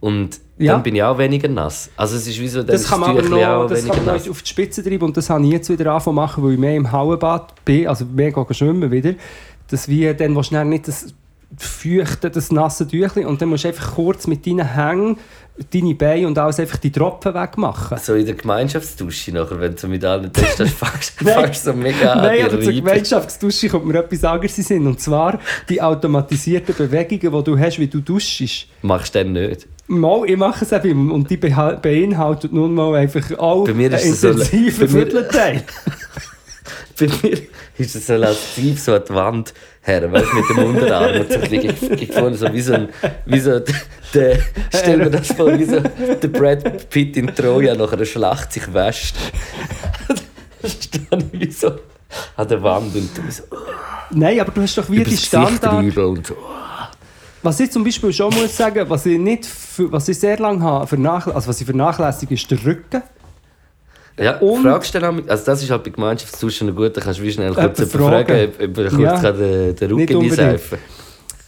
Und Ja. dann bin ich auch weniger nass. Also es ist wie so, Das kann man aber noch, auch das kann man auf die Spitze treiben und das habe ich jetzt wieder angefangen machen, weil ich mehr im Hallenbad bin, also mehr gehe schwimmen wieder, dass wir dann du dann nicht das feuchte, das nasse Tüchlein und dann musst du einfach kurz mit deinen Hängen, deine Beine und alles einfach die Tropfen wegmachen. So in der Gemeinschaftsdusche nachher, wenn du mit allen Tests hast, fängst du so mega Nein, aber zur reiben. Gemeinschaftsdusche kommt mir etwas anderes in Sinn. Und zwar die automatisierten Bewegungen, die du hast, wie du duschst. Machst du dann nicht. Mal, ich mache es eben und die beinhaltet nun mal einfach auch Bei mir ist einen es so- intensiven bei mir- Viertelteil. Bei mir ist es so lastiv so an die Wand her, du, mit dem Unterarm. Und so ge- gefunden, so wie so ein. Wie so der, stell mir das vor, wie so der Brad Pitt in Troja nach einer Schlacht sich wäscht. Ich wie so an der Wand und du so Nein, aber du hast doch wie die Standard. und so. Was ich zum Beispiel schon muss sagen, was ich nicht, für, was ich sehr lange habe, vernachl also was ich vernachlässige, ist der Rücken. Ja, Und- fragst du dann also das ist halt bei Gemeinschaftsduschen gut, da kannst du wie schnell kurz fragen, fragen. ob, ob kurz Ja. kann den, den Rücken einseifen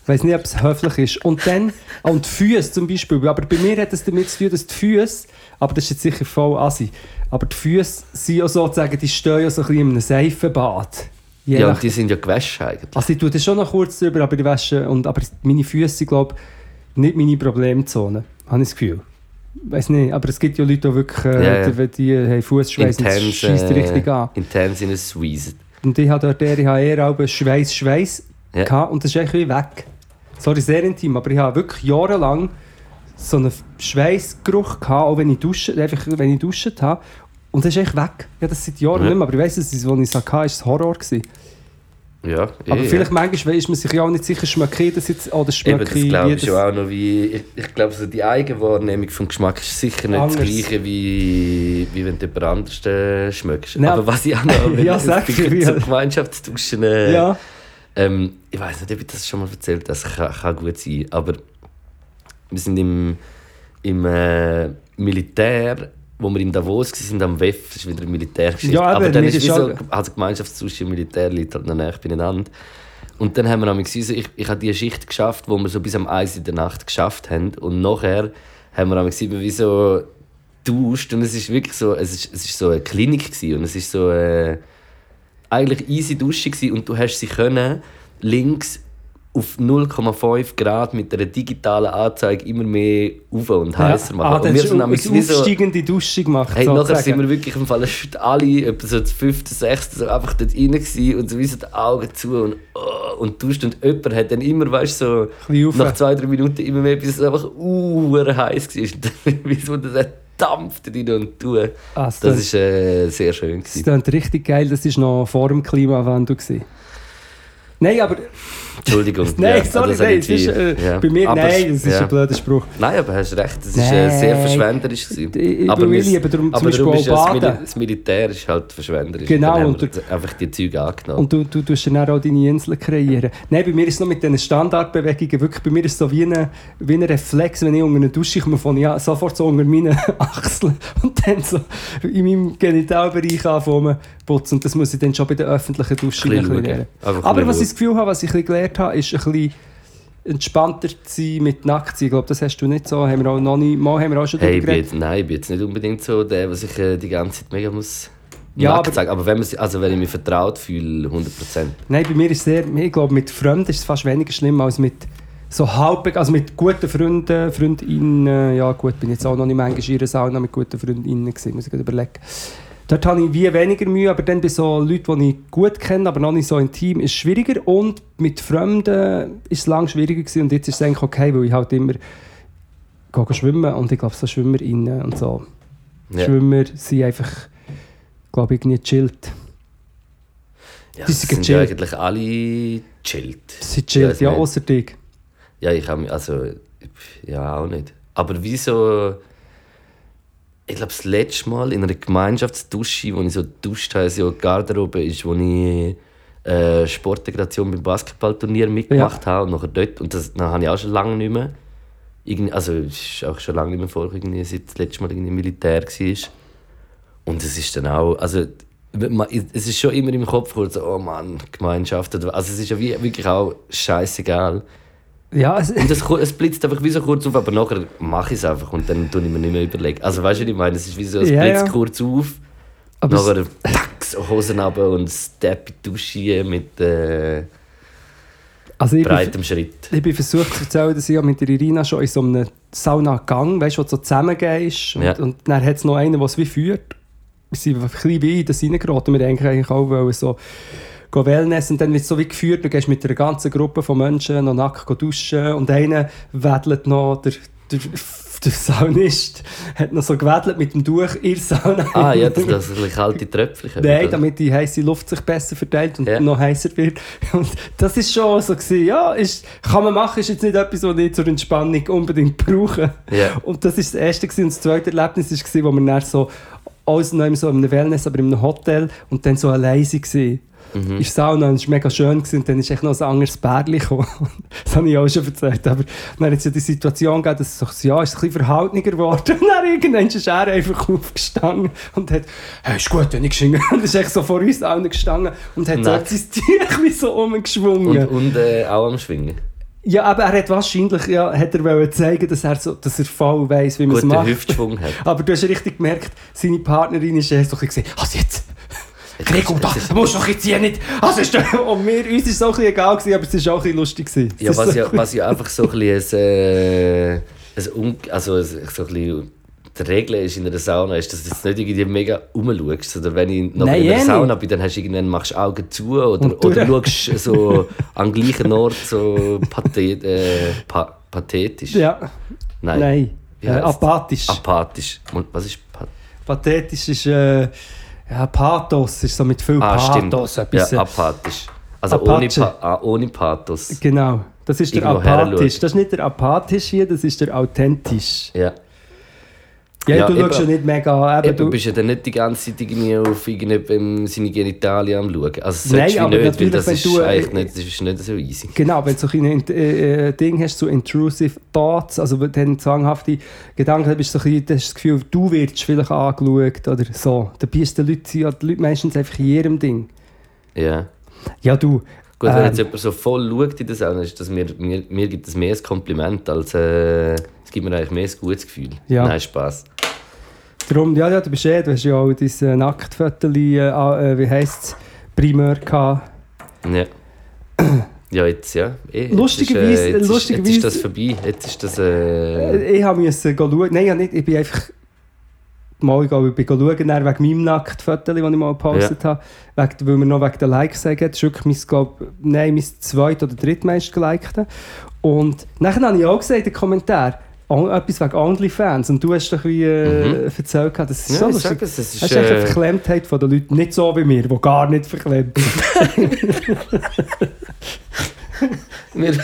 Ich weiß nicht, ob es höflich ist. Und dann, und die Füße zum Beispiel. Aber bei mir hat es damit zu tun, dass die Füße, aber das ist jetzt sicher voll assi, aber die Füße sind ja sozusagen, die stehen ja so ein bisschen in einem Seifenbad. Je Ja, nach- und die sind ja gewaschen eigentlich. also ich tue das schon noch kurz drüber, aber ich wasche, und, aber meine Füße sind, glaube ich, nicht meine Problemzone, habe ich das Gefühl. Weiß nicht, aber es gibt ja Leute, die wirklich, äh, Ja, ja. die, die haben Fußschweiß und Intens, schießt richtig an. äh, intens in Squeeze. Und ich habe dort eher, ich habe eher auch Schweiß, Schweiß gehabt und das ist eigentlich wie weg. Sorry, sehr intim, aber ich habe wirklich jahrelang so einen Schweißgeruch gehabt, auch wenn ich dusche, einfach wenn ich duscht habe. Und das ist echt weg. Ja, das seit Jahren Ja. nicht mehr, aber ich weiss, dass es, als ich es hatte, war es Horror. Gewesen. Ja, Aber eh, vielleicht manchmal ist man sich ja auch nicht sicher, schmecke ich das jetzt oder Eben, schmecke das ich glaube ich schon auch noch wie... Ich, ich glaube, so die Eigenwahrnehmung vom Geschmack ist sicher nicht Anders. das gleiche, wie, wie wenn du jemand anderes äh, schmeckst. Nein. Aber was ich auch noch... Ja, sag wirklich mir. Zur Gemeinschaftsduschen... Äh, Ja, ähm, ich weiß nicht, ob ich das schon mal erzählt habe, das kann, kann gut sein, aber wir sind im, im äh, Militär, wo wir in Davos waren, am WEF, das ist wieder eine Militärgeschichte. Ja, eben, aber dann ist ist so, also Gemeinschaftszusch und Militär liegt halt noch näher beieinander. Und dann haben wir nämlich gesehen, ich, ich habe die Schicht geschafft, wo wir so bis am 1 in der Nacht geschafft haben. Und nachher haben wir nämlich gesehen, wie so duscht. Und es ist wirklich so, es ist, es ist so eine Klinik gewesen. und es ist so äh, eigentlich easy Dusche gewesen. und du hast sie können links auf 0,5 Grad mit einer digitalen Anzeige immer mehr auf und heißer ja. machen. Ah, und wir sind nämlich wie so, aufsteigende Dusche gemacht. Hey, nachher sind wir wirklich im Fall alle, etwa so das fünfte, sechste, so einfach dort rein gewesen und so wie so die Augen zu und, oh, und duscht und jemand hat dann immer, weißt du, so nach zwei, drei Minuten immer mehr, bis es einfach uh, heiß war. Und dann wie so das dampft drin und tue. Ah, Das ist äh, sehr schön. Das Gewesen. klingt richtig geil, das war noch vor dem Klimawandel. gewesen. Nein, aber. Entschuldigung. Nein, ja, sorry, das habe nein, ich es ist, äh, ja. bei mir, Aber- nein, das ist ja. ein blöder Spruch. Nein, aber hast recht, das ist äh, sehr verschwenderisch. gewesen. Ich- aber wir- lieben darum aber darum ist ja das, Mil Baden. das Militär ist halt verschwenderisch. Genau, haben und wir einfach die Züge angenommen. Und du, du tust dann auch deine Inseln kreieren. Nein, bei mir ist es noch mit diesen Standardbewegungen wirklich, bei mir ist es so wie ein wie ein Reflex, wenn ich unter eine Dusche komme, von ja, sofort so unter meine Achseln und dann so in meinem Genitalbereich anfangen putzen. Und das muss ich dann schon bei den öffentlichen Duschen Ein bisschen lernen. Aber was ich das Gefühl habe, was ich ein bisschen gelernt habe, ist ein bisschen entspannter zu sein mit nackt sein. Ich glaube, das hast du nicht so. Haben wir auch noch nicht, mal haben wir auch schon Hey, jetzt, nein, ich bin jetzt nicht unbedingt so der, was ich äh, die ganze Zeit mega muss Ja, nackt aber- sagen. Aber wenn, man, also wenn ich mich vertraut fühle, 100%. Nein, bei mir ist es sehr, ich glaube, mit Fremden ist es fast weniger schlimm als mit so halb, also mit guten Freunden, Freundinnen, ja gut, bin jetzt auch noch nicht manchmal in einer Sauna mit guten Freundinnen gewesen, muss ich überlegen. Dort habe ich wie weniger Mühe, aber dann bei so Leuten, die ich gut kenne, aber noch nicht so intim, ist es schwieriger und mit Fremden ist es lange schwieriger gewesen und jetzt ist es eigentlich okay, weil ich halt immer gehe schwimmen und ich glaube, so Schwimmerinnen und so, Ja. Schwimmer sind einfach, glaube ich, irgendwie chillt. Ja, Die sind sind ja eigentlich alle chillt. Sie sind chillt, ja, Ja, außer dich. Ja, ich habe mich, also, ja, auch nicht. Aber wieso, ich glaube, das letzte Mal in einer Gemeinschaftsdusche, wo ich so duscht habe, so Garderobe ist, wo ich äh, Sportintegration beim Basketballturnier mitgemacht habe und nachher dort, und das dann habe ich auch schon lange nicht mehr, irgendwie, also ist auch schon lange nicht mehr vor, irgendwie, seit das letzte Mal irgendwie Militär war. Und es ist dann auch, also es ist schon immer im Kopf kurz so, oh Mann, Gemeinschaft, also es ist ja wirklich auch scheißegal. Ja, es, Und es, es blitzt einfach wie so kurz auf, aber nachher mache ich es einfach und dann tue ich mir nicht mehr überlegen. Also weißt du, was ich meine? Es ist wie so, es Ja, blitzt ja. kurz auf, aber nachher tack, so Hosen runter und Step in die Dusche mit äh, also ich, bin, breitem Schritt. ich bin versucht zu erzählen, dass ich mit der Irina schon in so einem Sauna-Gang, weißt du, wo du so zusammengehst und, Ja. und dann hat es noch einen, der es wie führt. Wir sind ein bisschen wie in das reingeraten. Wir denken eigentlich auch wollen so Wellness und dann wird es so wie geführt, du gehst mit einer ganzen Gruppe von Menschen noch nackt duschen und einer wedelt noch, der, der, der Saunist hat noch so gewedelt mit dem Tuch in der Sauna. Ah ja, dass das ein kalte Tröpfchen Nein, damit die heiße Luft sich besser verteilt und Ja. noch heißer wird. Und das ist schon so gewesen. Ja, ist, kann man machen, ist jetzt nicht etwas, was ich zur Entspannung unbedingt brauche. Ja. Und das ist das erste gewesen. und das zweite Erlebnis ist gewesen, wo wir dann so alles noch so in einem Wellness, aber in einem Hotel und dann so alleine waren. Mhm. In der Sauna und es war mega schön gewesen, und dann ist echt noch ein anderes Bärli gekommen. Das habe ich auch schon erzählt. Aber dann hat es ja die Situation gegeben, dass es so, ja, ist ein bisschen verhalteniger geworden. Und dann irgendwann ist er einfach aufgestanden und hat, hey, ist gut, wenn ich geschwungen. Und ist echt so vor uns allen gestanden und hat Nein. dort sein Tüchlein so umgeschwungen. Und, und äh, auch am Schwingen. ja, aber er hat wahrscheinlich, ja, hat er wollen zeigen, dass er, so, dass er voll weiss, wie man es macht. Hüftschwung hat. Aber du hast richtig gemerkt, seine Partnerin ist erst so ein bisschen gesehen, also jetzt, Gregor, da, da musst du doch jetzt hier nicht. Also ist doch, und mir, uns war es so ein bisschen egal, gewesen, aber es war auch ein bisschen lustig. Gewesen. Ja, was so ja, was ja einfach so ein bisschen, äh, ein also ein- so ein bisschen die Regel ist in einer Sauna, ist, dass du jetzt nicht irgendwie mega rumschaust. Oder wenn ich noch Nein, in eh einer nicht. Sauna bin, dann hast du irgendwann machst du Augen zu oder, Und du- oder schaust so am gleichen Ort so pathet, äh, pa pathetisch. Ja, Nein. nein. Äh, apathisch. Apathisch. Und Was ist Path Pathetisch ist, äh, ja, Pathos, ist so mit viel Ah, stimmt. Pathos. Etwas, Ja, äh, apathisch. Also ohne, pa ah, ohne Pathos. Genau, das ist der Irgendwo apathisch. heranschauen. Das ist nicht der apathisch hier, das ist der authentisch. Ja. Ja, Ja, du schaust ja eben. nicht mega... Eben, Eben, du bist ja dann nicht die ganze Zeit irgendwie auf irgendjemandem seine Genitalien am schauen. Also Nein, aber nicht, weil das ist du, äh, eigentlich nicht, das ist nicht so easy. Genau, wenn du so ein äh, äh, Ding hast, so intrusive thoughts, also dann zwanghafte Gedanken, dann bist du so ein bisschen, das, das Gefühl, du wirst vielleicht angeschaut oder so. Dabei ist die Leute, die Leute meistens einfach in ihrem Ding. Ja. Ja, du. Gut, wenn ähm, jetzt jemand so voll schaut in der Sauna, ist das mir, mir, mir gibt es mehr ein Kompliment, als äh, gibt mir eigentlich mehr ein gutes Gefühl. Ja. Nein, Spaß. Darum, ja, ja, du bist eh, du hast ja auch dein äh, äh, äh, wie heisst es, Primär gehabt. Ja. Ja, jetzt ja. Eh, jetzt Lustigerweise- ist, äh, jetzt, lustigerweise- Ist, jetzt ist das vorbei. Jetzt ist das. Äh, ich go schauen, nein, ja, nicht, ich bin einfach mal ich bin schauen, wegen meinem Nacktfotoli, das ich mal gepostet habe, wegen, weil wir noch wegen den Likes sagen, das ist wirklich mein, glaub, nein, mein zweit- oder drittmeist gelikte. Und nachher habe ich auch in den Kommentaren, etwas wegen OnlyFans und du hast doch wie äh, Mhm. erzählt, das ist Ja, so lustig. es, es ist, ist echt eine äh, Verklemmtheit von den Leuten, nicht so wie mir, die gar nicht verklemmt sind.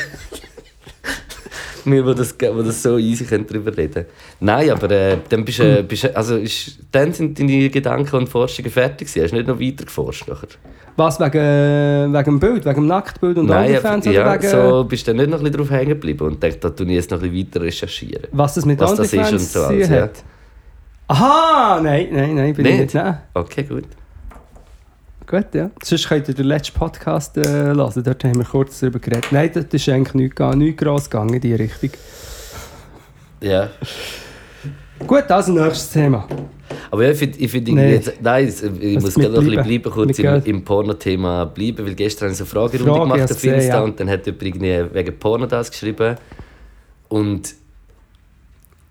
Wir, wo das, wo das so easy können drüber reden Nein, aber äh, dann bist, äh, bist, du- also ist, dann sind deine Gedanken und Forschungen fertig gewesen. Hast du nicht noch weiter geforscht nachher? Was, wegen, wegen dem Bild, wegen dem Nacktbild und Nein, OnlyFans? oder ja, wegen, so bist du dann nicht noch ein bisschen drauf hängen geblieben und denkst, da tue ich jetzt noch ein bisschen weiter recherchieren. Was das mit was das ist und so alles, ja. hat? Aha! Nein, nein, nein, bin ich Nicht? nicht. Nein. Okay, gut. Gut, ja. Sonst könnt ihr den letzten Podcast äh, hören, dort haben wir kurz darüber geredet. Nein, das ist eigentlich nichts, nichts gross gegangen in die Richtung. Ja. Gut, also nächstes Thema. Aber ja, ich finde, ich find Nee. jetzt, nein, ich Was muss mit gerade noch ein bisschen bleiben? kurz im, im Porno-Thema bleiben, weil gestern habe ich so eine Fragerunde Frage, gemacht auf Insta ja. und dann hat jemand irgendwie wegen Porno das geschrieben. Und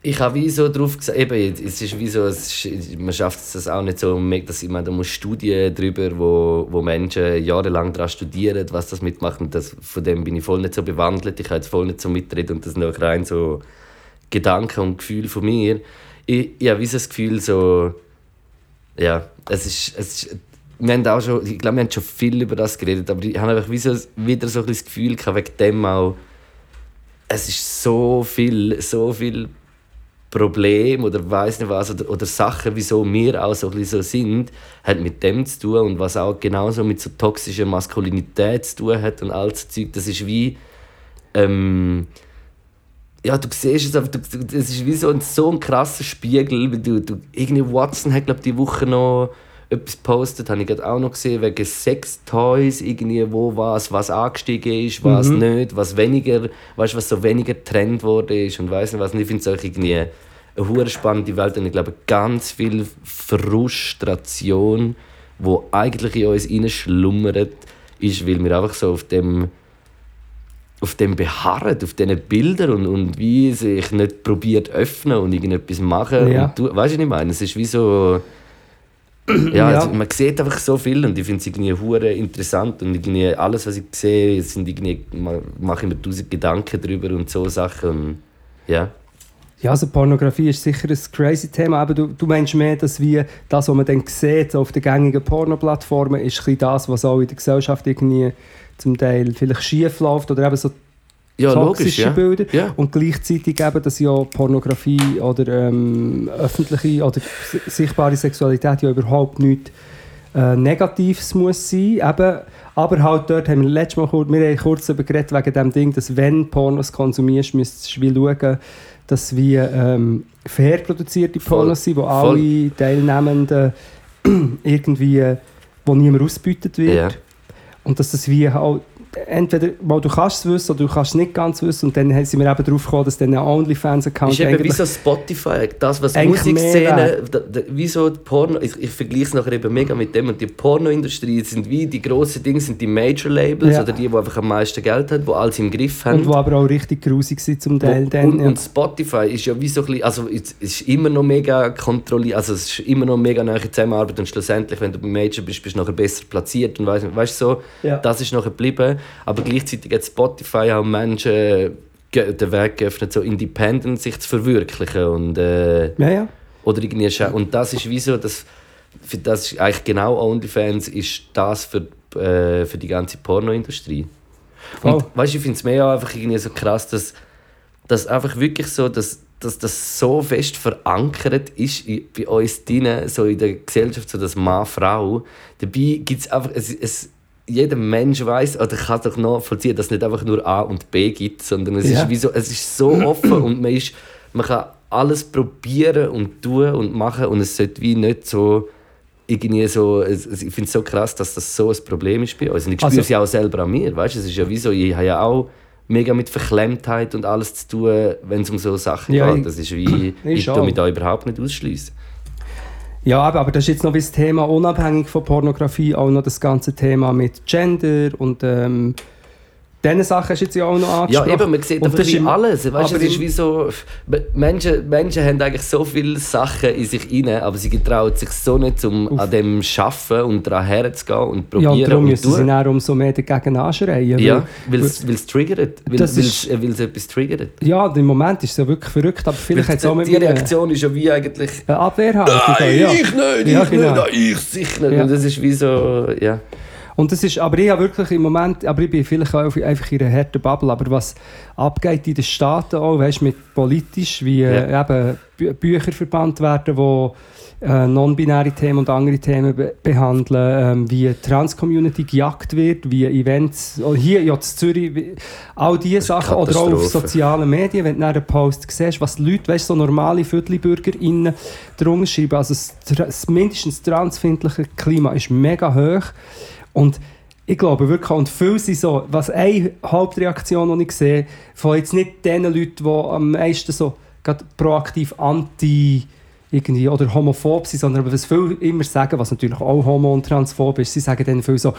ich habe wie so drauf gesagt, eben, es ist wie so, ist, man schafft es auch nicht so, dass ich meine, da muss Studien darüber, wo, wo Menschen jahrelang daran studieren, was das mitmacht und das, von dem bin ich voll nicht so bewandelt, ich kann jetzt voll nicht so mitreden und das auch rein so Gedanken und Gefühle von mir. Ich, ich habe das Gefühl, so, ja, es ist, es ist wir haben auch schon, ich glaube, wir haben schon viel über das geredet, aber ich habe einfach wieder so ein das Gefühl gehabt, wegen dem auch, es ist so viel, so viel Problem oder weiß nicht was oder, oder Sachen, wieso wir auch so ein so sind, hat mit dem zu tun und was auch genauso mit so toxischer Maskulinität zu tun hat und all so Zeug, das ist wie ähm, ja, du siehst es einfach, du, es ist wie so ein, so ein krasser Spiegel, weil du, du, irgendwie Watson hat, glaube die Woche noch etwas gepostet, habe ich gerade auch noch gesehen, wegen Sextoys, irgendwie, wo was, was angestiegen ist, was Mhm. nicht, was weniger, weißt du, was so weniger Trend wurde ist und weiß nicht was. Und ich finde es auch irgendwie eine hure spannende Welt und ich glaube, ganz viel Frustration, wo eigentlich in uns schlummert, ist, weil wir einfach so auf dem auf dem beharren, auf diesen Bildern und, und wie sich nicht probiert öffnen und irgendetwas machen. Ja. Und du, weißt du, was ich meine? Es ist wie so. Ja, Ja. Also man sieht einfach so viel und ich finde es irgendwie hure interessant und irgendwie alles, was ich sehe, sind irgendwie, ma- mache ich mir tausend Gedanken darüber und so Sachen. Und, ja. Ja, also Pornografie ist sicher ein crazy Thema, aber du, du meinst mehr, dass wie das, was man dann sieht auf den gängigen Pornoplattformen, ist das, was auch in der Gesellschaft irgendwie zum Teil vielleicht schief läuft oder eben so Ja, logisch, toxische ja. Bilder. Ja. Und gleichzeitig eben, dass ja Pornografie oder ähm, öffentliche oder si- sichtbare Sexualität ja überhaupt nichts äh, Negatives muss sein. Eben, aber halt dort haben wir letztes Mal kurz, wir haben kurz darüber geredet, wegen dem Ding, dass wenn Pornos konsumierst, müsstest du schauen, dass wie ähm, fair produzierte. Pornos sind, wo Voll. alle Teilnehmenden irgendwie, äh, wo niemand ausbeutet wird. Und dass das wie halt, entweder, weil du kannst es wissen oder du kannst es nicht ganz wissen und dann sind wir eben darauf gekommen, dass dann ein OnlyFans-Account Ist eben wie so Spotify, das was Musikszene, wie so die Porno, ich, ich vergleiche es nachher eben mega mit dem und die Pornoindustrie sind wie die grossen Dinge, sind die Major Labels Ja. oder die, die einfach am meisten Geld haben, die alles im Griff haben. Und wo aber auch richtig grusig sind zum Teil. Dann, und, ja. und Spotify ist ja wie so ein bisschen, also es ist immer noch mega kontrolliert, also es ist immer noch mega nahe Zusammenarbeit und schlussendlich, wenn du beim Major bist, bist du nachher besser platziert und weißt, weißt so, Ja. das ist nachher geblieben. Aber gleichzeitig hat Spotify auch Menschen den Weg geöffnet, so independent sich zu verwirklichen und äh, ja, ja. oder irgendwie und das ist wie so, das, für das ist eigentlich genau OnlyFans ist das für, äh, für die ganze Pornoindustrie. Und Voll. weißt du, ich finde es mehr auch einfach irgendwie so krass, dass, dass einfach wirklich so, dass, dass das so fest verankert ist bei uns drinnen, so in der Gesellschaft, so das Mann-Frau. Dabei gibt es einfach, es, es, jeder Mensch weiß oder kann doch nachvollziehen, dass es nicht einfach nur A und B gibt, sondern es, Ja. ist, wie so, es ist so offen und man, ist, man kann alles probieren und tun und machen und es sollte wie nicht so irgendwie so, es, es- ich finde es so krass, dass das so ein Problem ist bei uns. Und ich spüre Also- es ja auch selber an mir, weißt? Es ist ja wie so, ich habe ja auch mega mit Verklemmtheit und alles zu tun, wenn es um so Sachen Ja, geht. ich- Das ist wie, ich ich auch. tue mich da überhaupt nicht ausschließen. Ja, aber, das ist jetzt noch das Thema, unabhängig von Pornografie, auch noch das ganze Thema mit Gender und ähm, Diese Sachen hast du jetzt ja auch noch Ja, angesprochen. eben, man sieht Und einfach alles. Weißt, aber es ist wie so, Menschen, Menschen haben eigentlich so viele Sachen in sich rein, aber sie getrauen sich so nicht, um an dem arbeiten und daran herzugehen und Ja, probieren und darum müssen sie dann umso mehr dagegen anschreien. Ja, weil- es triggert. Weil es- etwas triggert. ja, im Moment ist es ja wirklich verrückt, aber vielleicht hat es auch mit die eine Reaktion ist ja wie eigentlich Abwehrhaltung. Nein, ja. ich nicht, Ja, ich genau. nicht, nein, ich sicher nicht. Ja. Und das ist wie so, ja. Und das ist, aber ich habe wirklich im Moment, aber ich bin vielleicht auch einfach in einer harten Bubble, aber was abgeht in den Staaten auch, weißt, mit politisch, wie äh, eben Bü Bücher verbannt werden, wo äh, non-binäre Themen und andere Themen be behandeln, ähm, wie die Trans-Community gejagt wird, wie Events, oh, hier ja, in Zürich, wie, all diese Sachen, oder auch auf sozialen Medien, wenn du einen Post siehst, was Leute, weißt, so normale ViertelbürgerInnen drunter schreiben, also das, das mindestens transfindliche Klima ist mega hoch und ich glaube wirklich, und viele sind so, was eine Hauptreaktion, die ich sehe, von jetzt nicht den Leuten, die am meisten so proaktiv anti irgendwie, oder homophob sind, sondern was viele immer sagen, was natürlich auch homo- und transphob ist, sie sagen dann viel so,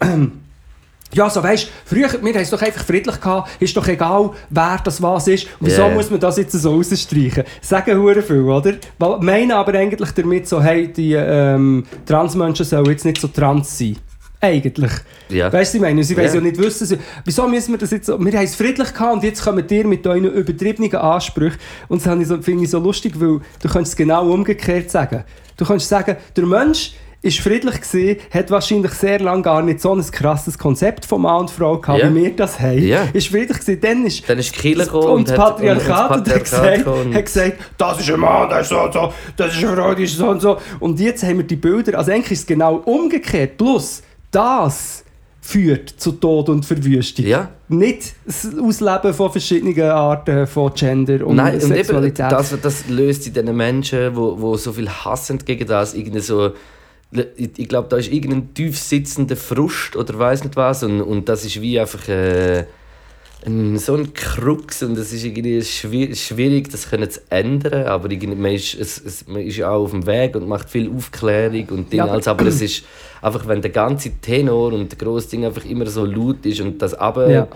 ja, so weisst, früher, wir haben es doch einfach friedlich gehabt, ist doch egal, wer das was ist. Wieso Yeah. muss man das jetzt so rausstreichen? Sagen hure viel, oder? Weil, meinen aber eigentlich damit so, hey, die ähm, Transmenschen sollen jetzt nicht so trans sein. Eigentlich. Ja. Weißt du, ich meine, sie Ja. ja nicht wissen, sie- wieso müssen wir das jetzt so, wir haben es friedlich gehabt und jetzt kommen ihr mit euren übertriebenen Ansprüchen. Und das habe ich so- finde ich so lustig, weil du kannst es genau umgekehrt sagen. Du kannst sagen, der Mensch ist friedlich gewesen, hat wahrscheinlich sehr lange gar nicht so ein krasses Konzept von Mann und Frau gehabt, Ja. wie wir das haben. Ja. Ist friedlich gewesen, dann ist Dann ist Kirche gekommen und das hat- Patriarchat und und das hat Patriarchat gesagt, gekommen und- hat gesagt, das ist ein Mann, der ist so und so, das ist eine Frau, die ist so und so. Und jetzt haben wir die Bilder, also eigentlich ist es genau umgekehrt. Plus, das führt zu Tod und Verwüstung. Ja. Nicht das Ausleben von verschiedenen Arten von Gender und Nein, und eben, Sexualität. das, das löst in diesen Menschen, wo, wo so viel hassen gegen das, irgendwie so, ich, ich glaube, da ist irgendein tief sitzender Frust oder weiß nicht was und, und das ist wie einfach äh, so ein Krux und es ist irgendwie schwi- schwierig, das können zu ändern, aber irgendwie, man, ist, es, es, man ist ja auch auf dem Weg und macht viel Aufklärung und Dinge, Ja, aber- also, aber es ist einfach, wenn der ganze Tenor und der grosse Ding einfach immer so laut ist und das aber Ja.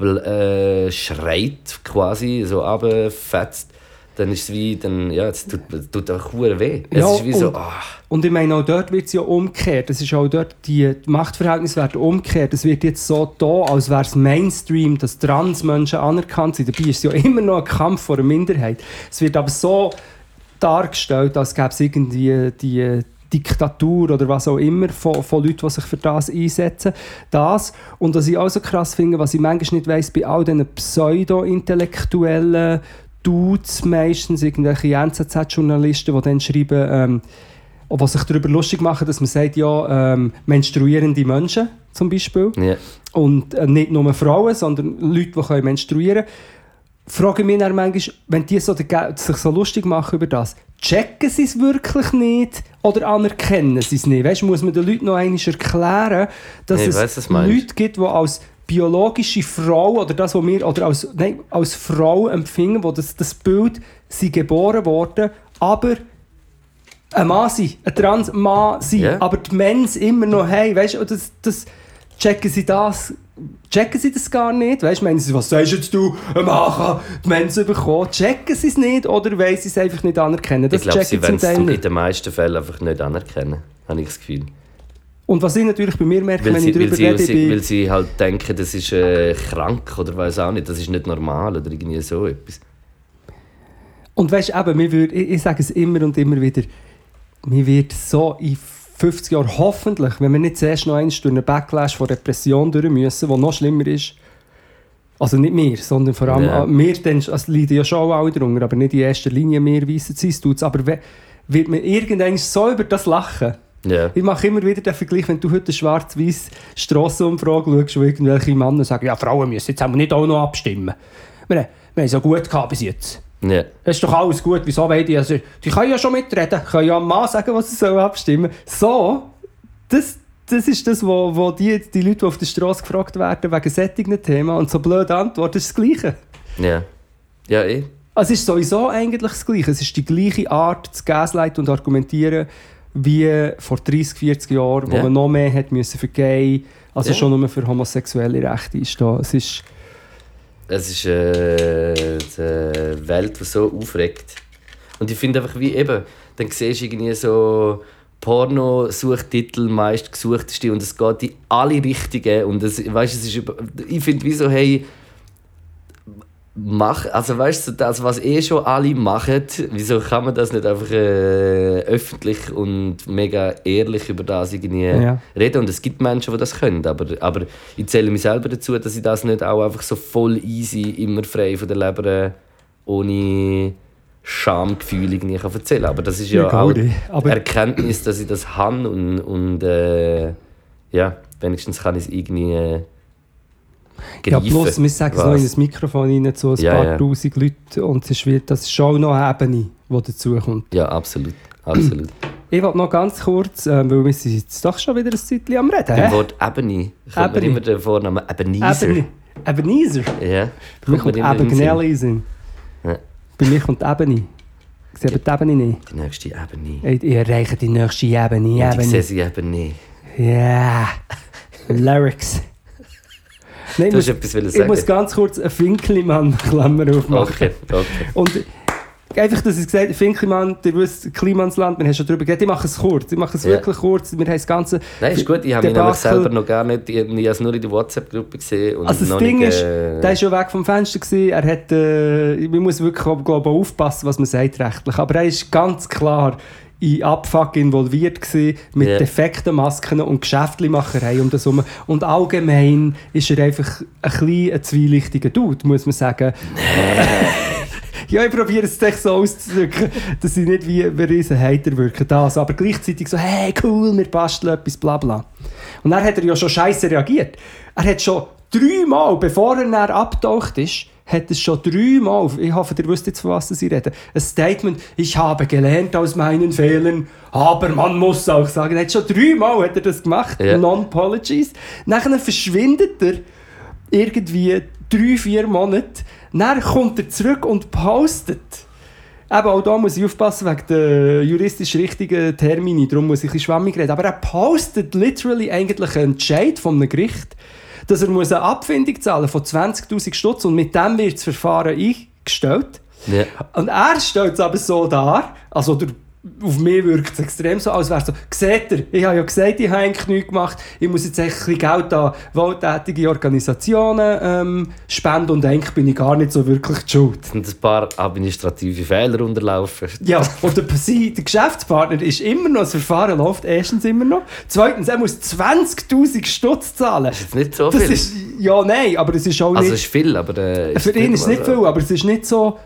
äh, schreit quasi, so abfetzt, dann ist es wie, dann, ja, es tut, es tut verdammt weh. Es Ja, ist wie so, und- ah, Und ich meine, auch dort wird es ja umgekehrt. Es ist auch dort, die die Machtverhältnisse werden umgekehrt. Es wird jetzt so da, als wäre es Mainstream, dass Transmenschen anerkannt sind. Dabei ist es ja immer noch ein Kampf vor einer Minderheit. Es wird aber so dargestellt, als gäbe es irgendwie die Diktatur oder was auch immer von, von Leuten, die sich für das einsetzen. Das. Und was ich auch so krass finde, was ich manchmal nicht weiss, bei all diesen pseudo-intellektuellen Dudes meistens, irgendwelche NZZ-Journalisten, die dann schreiben, ähm, die sich darüber lustig machen, dass man sagt, ja, ähm, menstruierende Menschen zum Beispiel. ja. Und äh, nicht nur Frauen, sondern Leute, die können menstruieren können. Frage mich dann manchmal, wenn die so sich so lustig machen über das, checken sie es wirklich nicht oder anerkennen sie es nicht? Weißt, muss man den Leuten noch einmal erklären, dass ich es meinst. Leute gibt, die als biologische Frau oder das, was wir oder als, nein, als Frau empfinden, wo das, das Bild sie geboren worden, aber ein Mann sein, ein Trans-Mann sein, Ja. aber die Mens immer noch haben, weißt du, das, das checken sie das, checken sie das gar nicht, weißt du, meinen sie, was sagst jetzt du, kann die Mens bekommen, checken sie es nicht oder wollen sie es einfach nicht anerkennen, das Ich glaube, sie zum es in den meisten Fällen einfach nicht anerkennen, habe ich das Gefühl. Und was ich natürlich bei mir merke, Weil wenn sie, ich weil, darüber sie, rede, sie, bin, weil sie halt denken, das ist äh, krank oder weiß auch nicht, das ist nicht normal oder irgendwie so etwas. Und weißt du, eben, würd, ich, ich sage es immer und immer wieder, mir wird so in 50 Jahren hoffentlich, wenn wir nicht zuerst noch einmal durch einen Backlash von Repression durch müssen, der noch schlimmer ist, also nicht wir, sondern vor allem Ja. wir, dann, also leiden ja schon alle darunter, aber nicht in erster Linie wir weissen es tut's. Aber wird man irgendwann so über das lachen? Ja. Ich mache immer wieder den Vergleich, wenn du heute eine schwarz-weiß Strassenumfrage schaust, wo irgendwelche Männer sagen, ja, Frauen müssen jetzt nicht auch noch abstimmen. Wir, wir haben es ja gut gehabt bis jetzt. Ja. Es ist doch alles gut, wieso wollen die? Also, die können ja schon mitreden, können ja am Mann sagen, was sie sollen abstimmen So, das, das ist das, wo, wo die, die Leute, die auf der Straße gefragt werden, wegen sättigen Themen und so blöde Antwort, das ist das Gleiche. Ja. Ja, eh. Also, es ist sowieso eigentlich das Gleiche. Es ist die gleiche Art zu gaslighten und argumentieren, wie vor 30, 40 Jahren, wo Ja. man noch mehr hat müssen für gay Also Ja. schon nur für homosexuelle Rechte einstehen. Es ist... Es ist äh, eine Welt, die so aufregt. Und ich finde einfach wie eben, dann siehst du irgendwie so Porno-Suchtitel meist gesuchteste und es geht in alle Richtungen und es, weißt, es ist ich finde wie so, hey, mach, also weißt du, das, was eh schon alle machen, wieso kann man das nicht einfach äh, öffentlich und mega ehrlich über das irgendwie Ja. reden? Und es gibt Menschen, die das können, aber, aber ich zähle mich selber dazu, dass ich das nicht auch einfach so voll easy, immer frei von der Leber, äh, ohne Schamgefühl irgendwie kann erzählen Aber das ist ja, Ja, auch. Aber- Erkenntnis, dass ich das habe und, und äh, ja, wenigstens kann ich es irgendwie äh, Ja, greifen. plus, wir sagen es noch in das Mikrofon rein zu ein Ja, paar ja. tausend Leuten und es wie- das ist schon noch eine Ebene, die dazukommt. Ja, absolut. absolut. Ich wollte noch ganz kurz, äh, weil wir sind jetzt doch schon wieder ein Zeitchen am Reden. Beim? Wort Ebony kommt Ebony. immer der Vorname Ebenezer. Ebene. Ebenezer. Ja, Bei mir kommt den Sinn. Ja. Bei mir kommt Ebene. Ich sehe die Ebene nicht. Die nächste Ebony. Ich, ich erreiche die nächste Ebene. Und ich sehe Ebene. sie eben nicht. Ja. Lyrics. Nein, ich Du muss, hast etwas wollen ich sagen. muss ganz kurz einen Finkelmann-Klammer aufmachen. Okay, okay. Und einfach, dass ich gesagt habe, Finkelmann, ihr wisst, Klimansland, wir haben schon darüber geredet, ich mache es kurz, ich mache es Ja. wirklich kurz, wir haben das Ganze... Nein, ist gut. Ich habe mich nämlich selber noch gar nicht... Ich habe es nur in der WhatsApp-Gruppe gesehen. Und Also das Ding nicht, ist, äh, der war schon weg vom Fenster, gewesen. er hat, äh, man muss wirklich glaub, ich, aufpassen, was man sagt rechtlich, aber er ist ganz klar in Abfuck involviert gewesen, mit Ja. defekten Masken und Geschäftlimacherei um das herum. Und allgemein ist er einfach ein bisschen ein zwielichtiger Dude, muss man sagen. Ja, ich probiere es echt so auszudrücken, dass ich nicht wie ein riesen Hater wirke. Das, aber gleichzeitig so, hey, cool, wir basteln etwas, bla bla. Und dann hat er ja schon scheiße reagiert. Er hat schon dreimal, bevor er abgetaucht ist, hat es schon dreimal, ich hoffe, ihr wisst jetzt, von was ich rede, ein Statement, ich habe gelernt aus meinen Fehlern, aber man muss auch sagen, er hat schon dreimal hat er das gemacht, Ja. Non-Apologies. Nachher verschwindet er irgendwie drei, vier Monate. Dann kommt er zurück und postet. Eben, auch da muss ich aufpassen wegen der juristisch richtigen Termine, darum muss ich ein bisschen schwammig reden. Aber er postet literally eigentlich einen Entscheid von einem Gericht, dass er muss eine Abfindung zahlen von 20'000 Stutz und mit dem wird das Verfahren eingestellt. Ja. Und er stellt es aber so dar, also der, auf mich wirkt es extrem so, als wäre es so, seht ihr, ich habe ja gesagt, ich habe eigentlich nichts gemacht, ich muss jetzt echt ein Geld an wohltätige Organisationen ähm, spenden und eigentlich bin ich gar nicht so wirklich die schuld. Sind ein paar administrative Fehler unterlaufen. Ja, und der, der Geschäftspartner ist immer noch, das Verfahren läuft erstens immer noch, zweitens, er muss 20'000 Stutz zahlen. Das ist nicht so Das viel. ist, ja, nein, aber es ist auch also nicht... es ist viel, aber... Äh, Für ihn ist es nicht viel, aber es ist nicht so,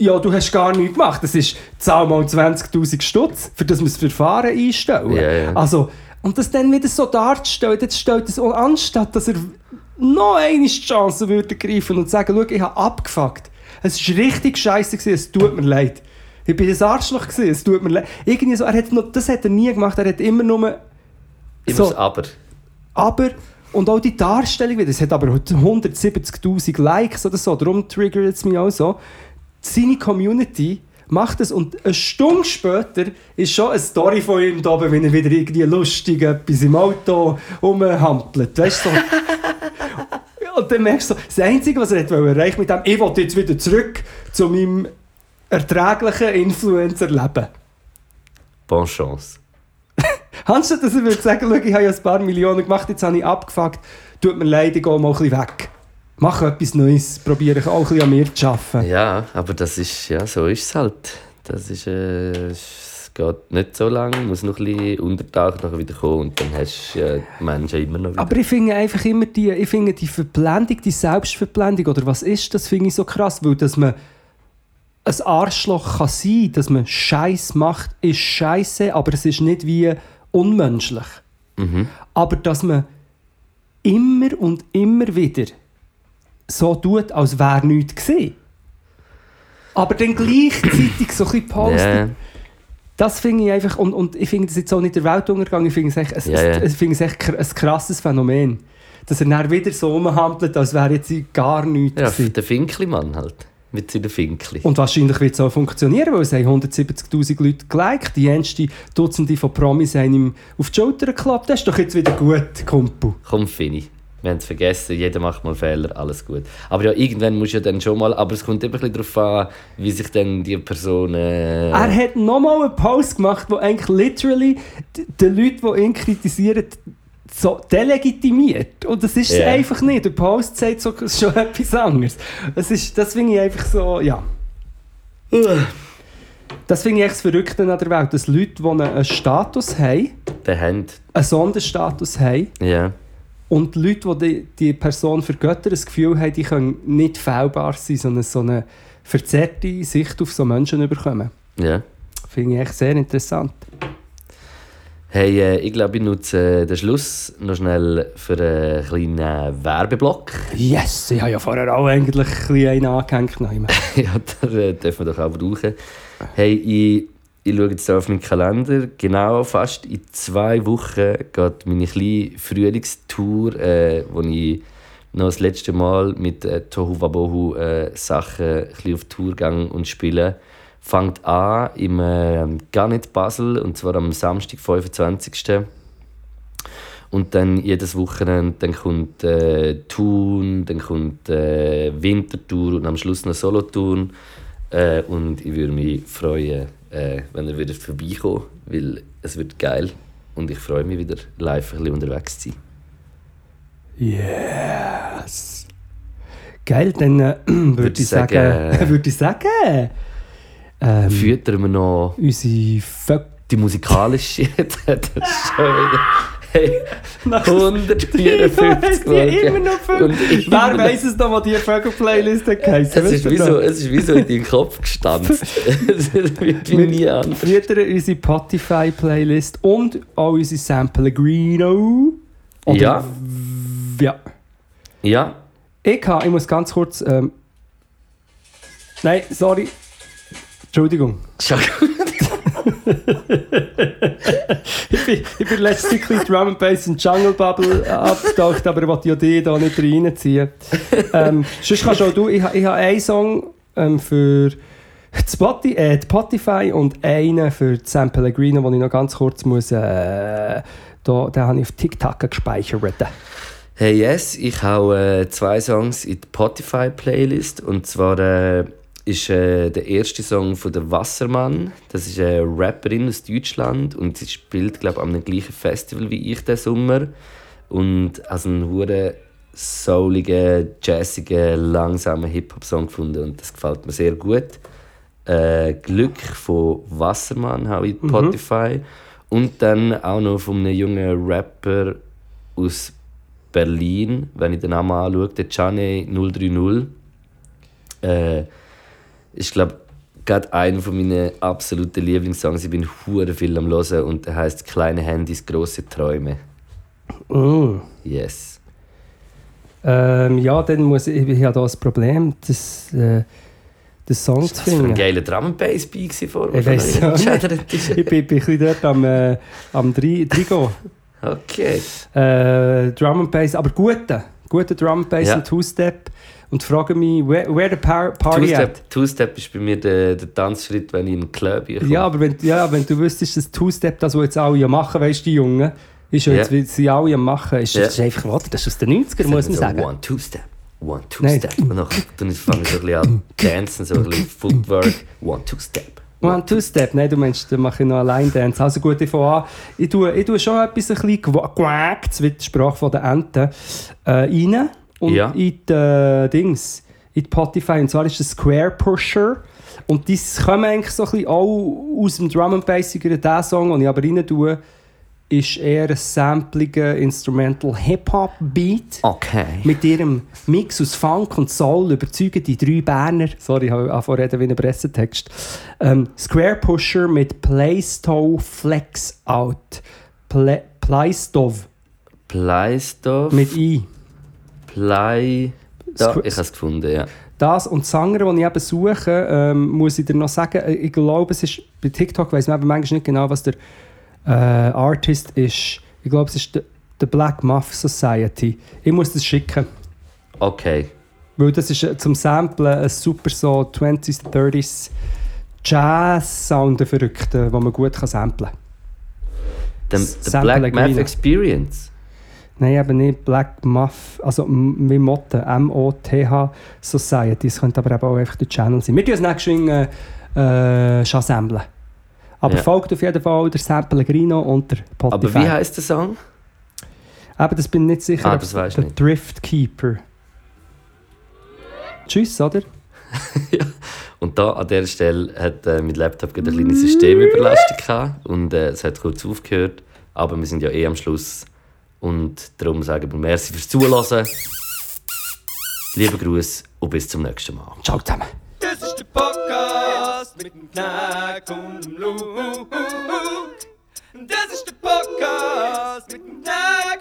ja, du hast gar nichts gemacht. Es ist, zahl mal 20'000 Stutz, für das wir das Verfahren einstellen. Ja, ja. Also, und das dann wieder so darzustellen, jetzt stellt es anstatt, dass er noch eine Chance würde greifen und sagen, schau, ich habe abgefuckt. Es war richtig scheiße, es tut mir leid. Ich bin ein Arschloch, gewesen, es tut mir leid. Irgendwie so, er hat noch, das hat er nie gemacht, er hat immer nur Immer so- das Aber. aber, und auch die Darstellung wieder, es hat aber 170'000 Likes oder so, darum triggert es mich auch so. Seine Community macht es und eine Stunde später ist schon eine Story von ihm da oben, wenn er wieder irgendwie lustig etwas im Auto rumhampelt. Weißt du, so. Und dann merkst du, das Einzige, was er hat erreichen mit dem, ich will jetzt wieder zurück zu meinem erträglichen Influencer-Leben. Bonne Chance. Anstatt dass er würde sagen, schau, ich habe ja ein paar Millionen gemacht, jetzt habe ich abgefuckt, tut mir leid, ich gehe mal ein bisschen weg. Mache etwas Neues, probiere ich auch ein bisschen an mir zu arbeiten. Ja, aber das ist... Ja, so ist es halt. Das ist... Äh, es geht nicht so lange, muss noch ein bisschen untertauchen, nachher wieder kommen und dann hast du ja, die Menschen immer noch wieder. Aber ich finde einfach immer die, ich finde die Verblendung, die Selbstverblendung, oder was ist das, finde ich so krass, weil dass man ein Arschloch kann sein, dass man Scheiß macht, ist Scheiße, aber es ist nicht wie unmenschlich. Mhm. Aber dass man immer und immer wieder so tut, als wäre nichts gesehen. Aber dann gleichzeitig so ein bisschen postet. Ja, Das finde ich einfach, und, und ich finde das jetzt auch nicht der Weltuntergang, ich finde es echt, ja. ein, ich finde es echt ein krasses Phänomen. Dass er dann wieder so rumhampelt, als wäre jetzt gar nichts ja gewesen. der Finkelmann halt. mit seinen Finkli. Und wahrscheinlich wird es auch funktionieren, weil es haben 170'000 Leute geliked. Die erste Dutzende von Promis haben ihm auf die Schulter geklappt. Das ist doch jetzt wieder gut, Kumpel. Komm, Fini. Wir haben es vergessen, jeder macht mal Fehler, alles gut. Aber ja, irgendwann muss ja dann schon mal, aber es kommt immer ein bisschen darauf an, wie sich dann die Person... Äh, Er hat nochmal einen Post gemacht, wo eigentlich literally die Leute, die ihn kritisieren, so delegitimiert. Und das ist es Ja. einfach nicht. Der Post sagt so, schon etwas anderes. Das, ist, das finde ich einfach so, ja. Das finde ich echt das Verrückte an der Welt, dass Leute, die einen Status haben, der Hand. einen Sonderstatus haben, Ja. Und Leute, die die, die Person vergöttern, das Gefühl haben, die können nicht fehlbar sein, sondern so eine verzerrte Sicht auf so Menschen bekommen. Ja. Finde ich echt sehr interessant. Hey, äh, ich glaube, ich nutze äh, den Schluss noch schnell für einen kleinen Werbeblock. Yes, ich habe ja vorher auch eigentlich ein einen angehängt. Ja, das äh, dürfen wir doch auch brauchen. Hey, ich, ich schaue jetzt auf meinen Kalender. Genau fast in zwei Wochen geht meine kleine Frühlingstour, äh, wo ich noch das letzte Mal mit äh, Tohu Wabohu äh, Sachen ein auf Tour gehe und spiele. Fängt an im äh, Garnet Basel und zwar am Samstag, 25. Und dann jedes Wochenende dann kommt äh, Thun, dann kommt äh, Wintertour und am Schluss noch Solothurn. Äh, und ich würde mich freuen, äh, wenn ihr wieder vorbeikommt, weil es wird geil und ich freue mich wieder live ein bisschen unterwegs zu sein. Yes. Geil, dann äh, würde Würde ich sagen, sagen- würde ich sagen, ähm, Füttern wir noch unsere Vögel. die musikalische. das ist schon wieder. Hey, 154 Die immer noch. Und Wer weiss es noch, wo die Vögel-Playlist geheißen Es ist, wie so, es ist wie so in deinem Kopf gestanden. Es wird mir nie an. Früher unsere Spotify-Playlist und auch unsere San Pellegrino. Oder- Ja. Ja. Ja, Ich, habe, ich muss ganz kurz. Ähm, nein, sorry. Entschuldigung. schau. Ich bin, ich bin letztens Drum and Bass und Jungle Bubble abgetaucht, aber ich wollte ja die hier nicht reinziehen. Ähm, sonst kannst auch du, ich, ich habe einen Song ähm, für Spotify, äh, und einen für San Pellegrino, den ich noch ganz kurz muss. Äh, da, den habe ich auf TikTok gespeichert. Hey yes, ich habe äh, zwei Songs in die Spotify-Playlist. Und zwar äh, ist äh, der erste Song von der Wassermann. Das ist eine Rapperin aus Deutschland und sie spielt, glaube ich, dem gleichen Festival wie ich diesen Sommer. Und also einen hure souligen, jazzigen, langsamen Hip-Hop-Song gefunden und das gefällt mir sehr gut. Äh, Glück von Wassermann habe ich in Spotify. Und dann auch noch von einem jungen Rapper aus Berlin, wenn ich den Namen anschaue, der Gianni 030. Äh, ist, glaube gerade einer von meinen absoluten Lieblingssongs. Ich bin hure viel am hören und der heißt Kleine Handys, große Träume. Mm. Yes. Ähm, ja, dann muss ich, ich habe da ein Problem, das, äh, den Song zu Das war ein finden. geiler Drum and Bass Beat vor Ich auch nicht. Ich bin, bin ein bisschen dort am, äh, am Drigo. Okay. Äh, Drum and Bass, aber gute. Gute Drum and Bass Ja. und Two-Step. Und frage mich, where, where the par party? Two-Step, Two-Step ist bei mir der, der Tanzschritt, wenn ich in den Club komme. Ja, aber wenn, ja, wenn du wüsstest, dass Two-Step, das, was jetzt alle machen, weißt du, die Jungen, ist ja jetzt, wie sie alle am machen, ist, Ja. das ist einfach, warte, das ist aus den 90ern, muss man so sagen. One, Two-Step. One, Nein. Two-Step. Und dann fange ich so ein bisschen an zu dancen, so ein bisschen Footwork. One, Two-Step. One, two step. Nein, du meinst, dann mache ich noch allein Dance. Also gut, ich fange an. Ich tue, ich tue schon etwas ein bisschen gewagt, wie die Sprache den Enten, äh, rein. Und Ja. in die äh, Dings, in die Spotify. Und zwar ist das Square Pusher. Und die kommen eigentlich so ein bisschen auch aus dem Drum and Bassiger. Der Song, den ich aber rein tue, ist eher ein sampliger Instrumental Hip-Hop-Beat. Okay. Mit ihrem Mix aus Funk und Soul überzeugen die drei Berner, sorry, ich habe reden wie ein Pressetext, ähm, Square Pusher mit Playstow Flex Out. Play, Playstov Pleistoff. mit I. Plei. Da, ich habe es gefunden, ja. Das und die Sänger, die ich eben suche, ähm, muss ich dir noch sagen, äh, ich glaube, es ist, bei TikTok weiß man eben manchmal nicht genau, was der äh, Artist ist. Ich glaube, es ist der Black Muff Society. Ich muss das schicken. Okay. Weil das ist äh, zum Samplen ein super so 20s, 30s Jazz-Sound, verrückten, wo man gut kann samplen kann. Der Sample Black Math Green. Experience. Nein, eben nicht Black Muff, also wie Motte, M-O-T-H Society. Es könnte aber eben auch einfach der Channel sein. Wir tun es nicht geschwind äh, schon samplen. Aber Ja. folgt auf jeden Fall der Sample Grino und der Spotify. Aber wie heißt der Song? Aber das bin ich nicht sicher. Ah, das es weisst der nicht. Drift Keeper. Tschüss, oder? Und da an der Stelle hat äh, mein Laptop gerade eine kleine Systemüberlastung gehabt und äh, es hat kurz aufgehört. Aber wir sind ja eh am Schluss. Und darum sagen wir merci fürs Zuhören. Liebe Grüße und bis zum nächsten Mal. Ciao zusammen. Das ist der Podcast mit dem Knack und dem Luke. Das ist der Podcast mit dem Knack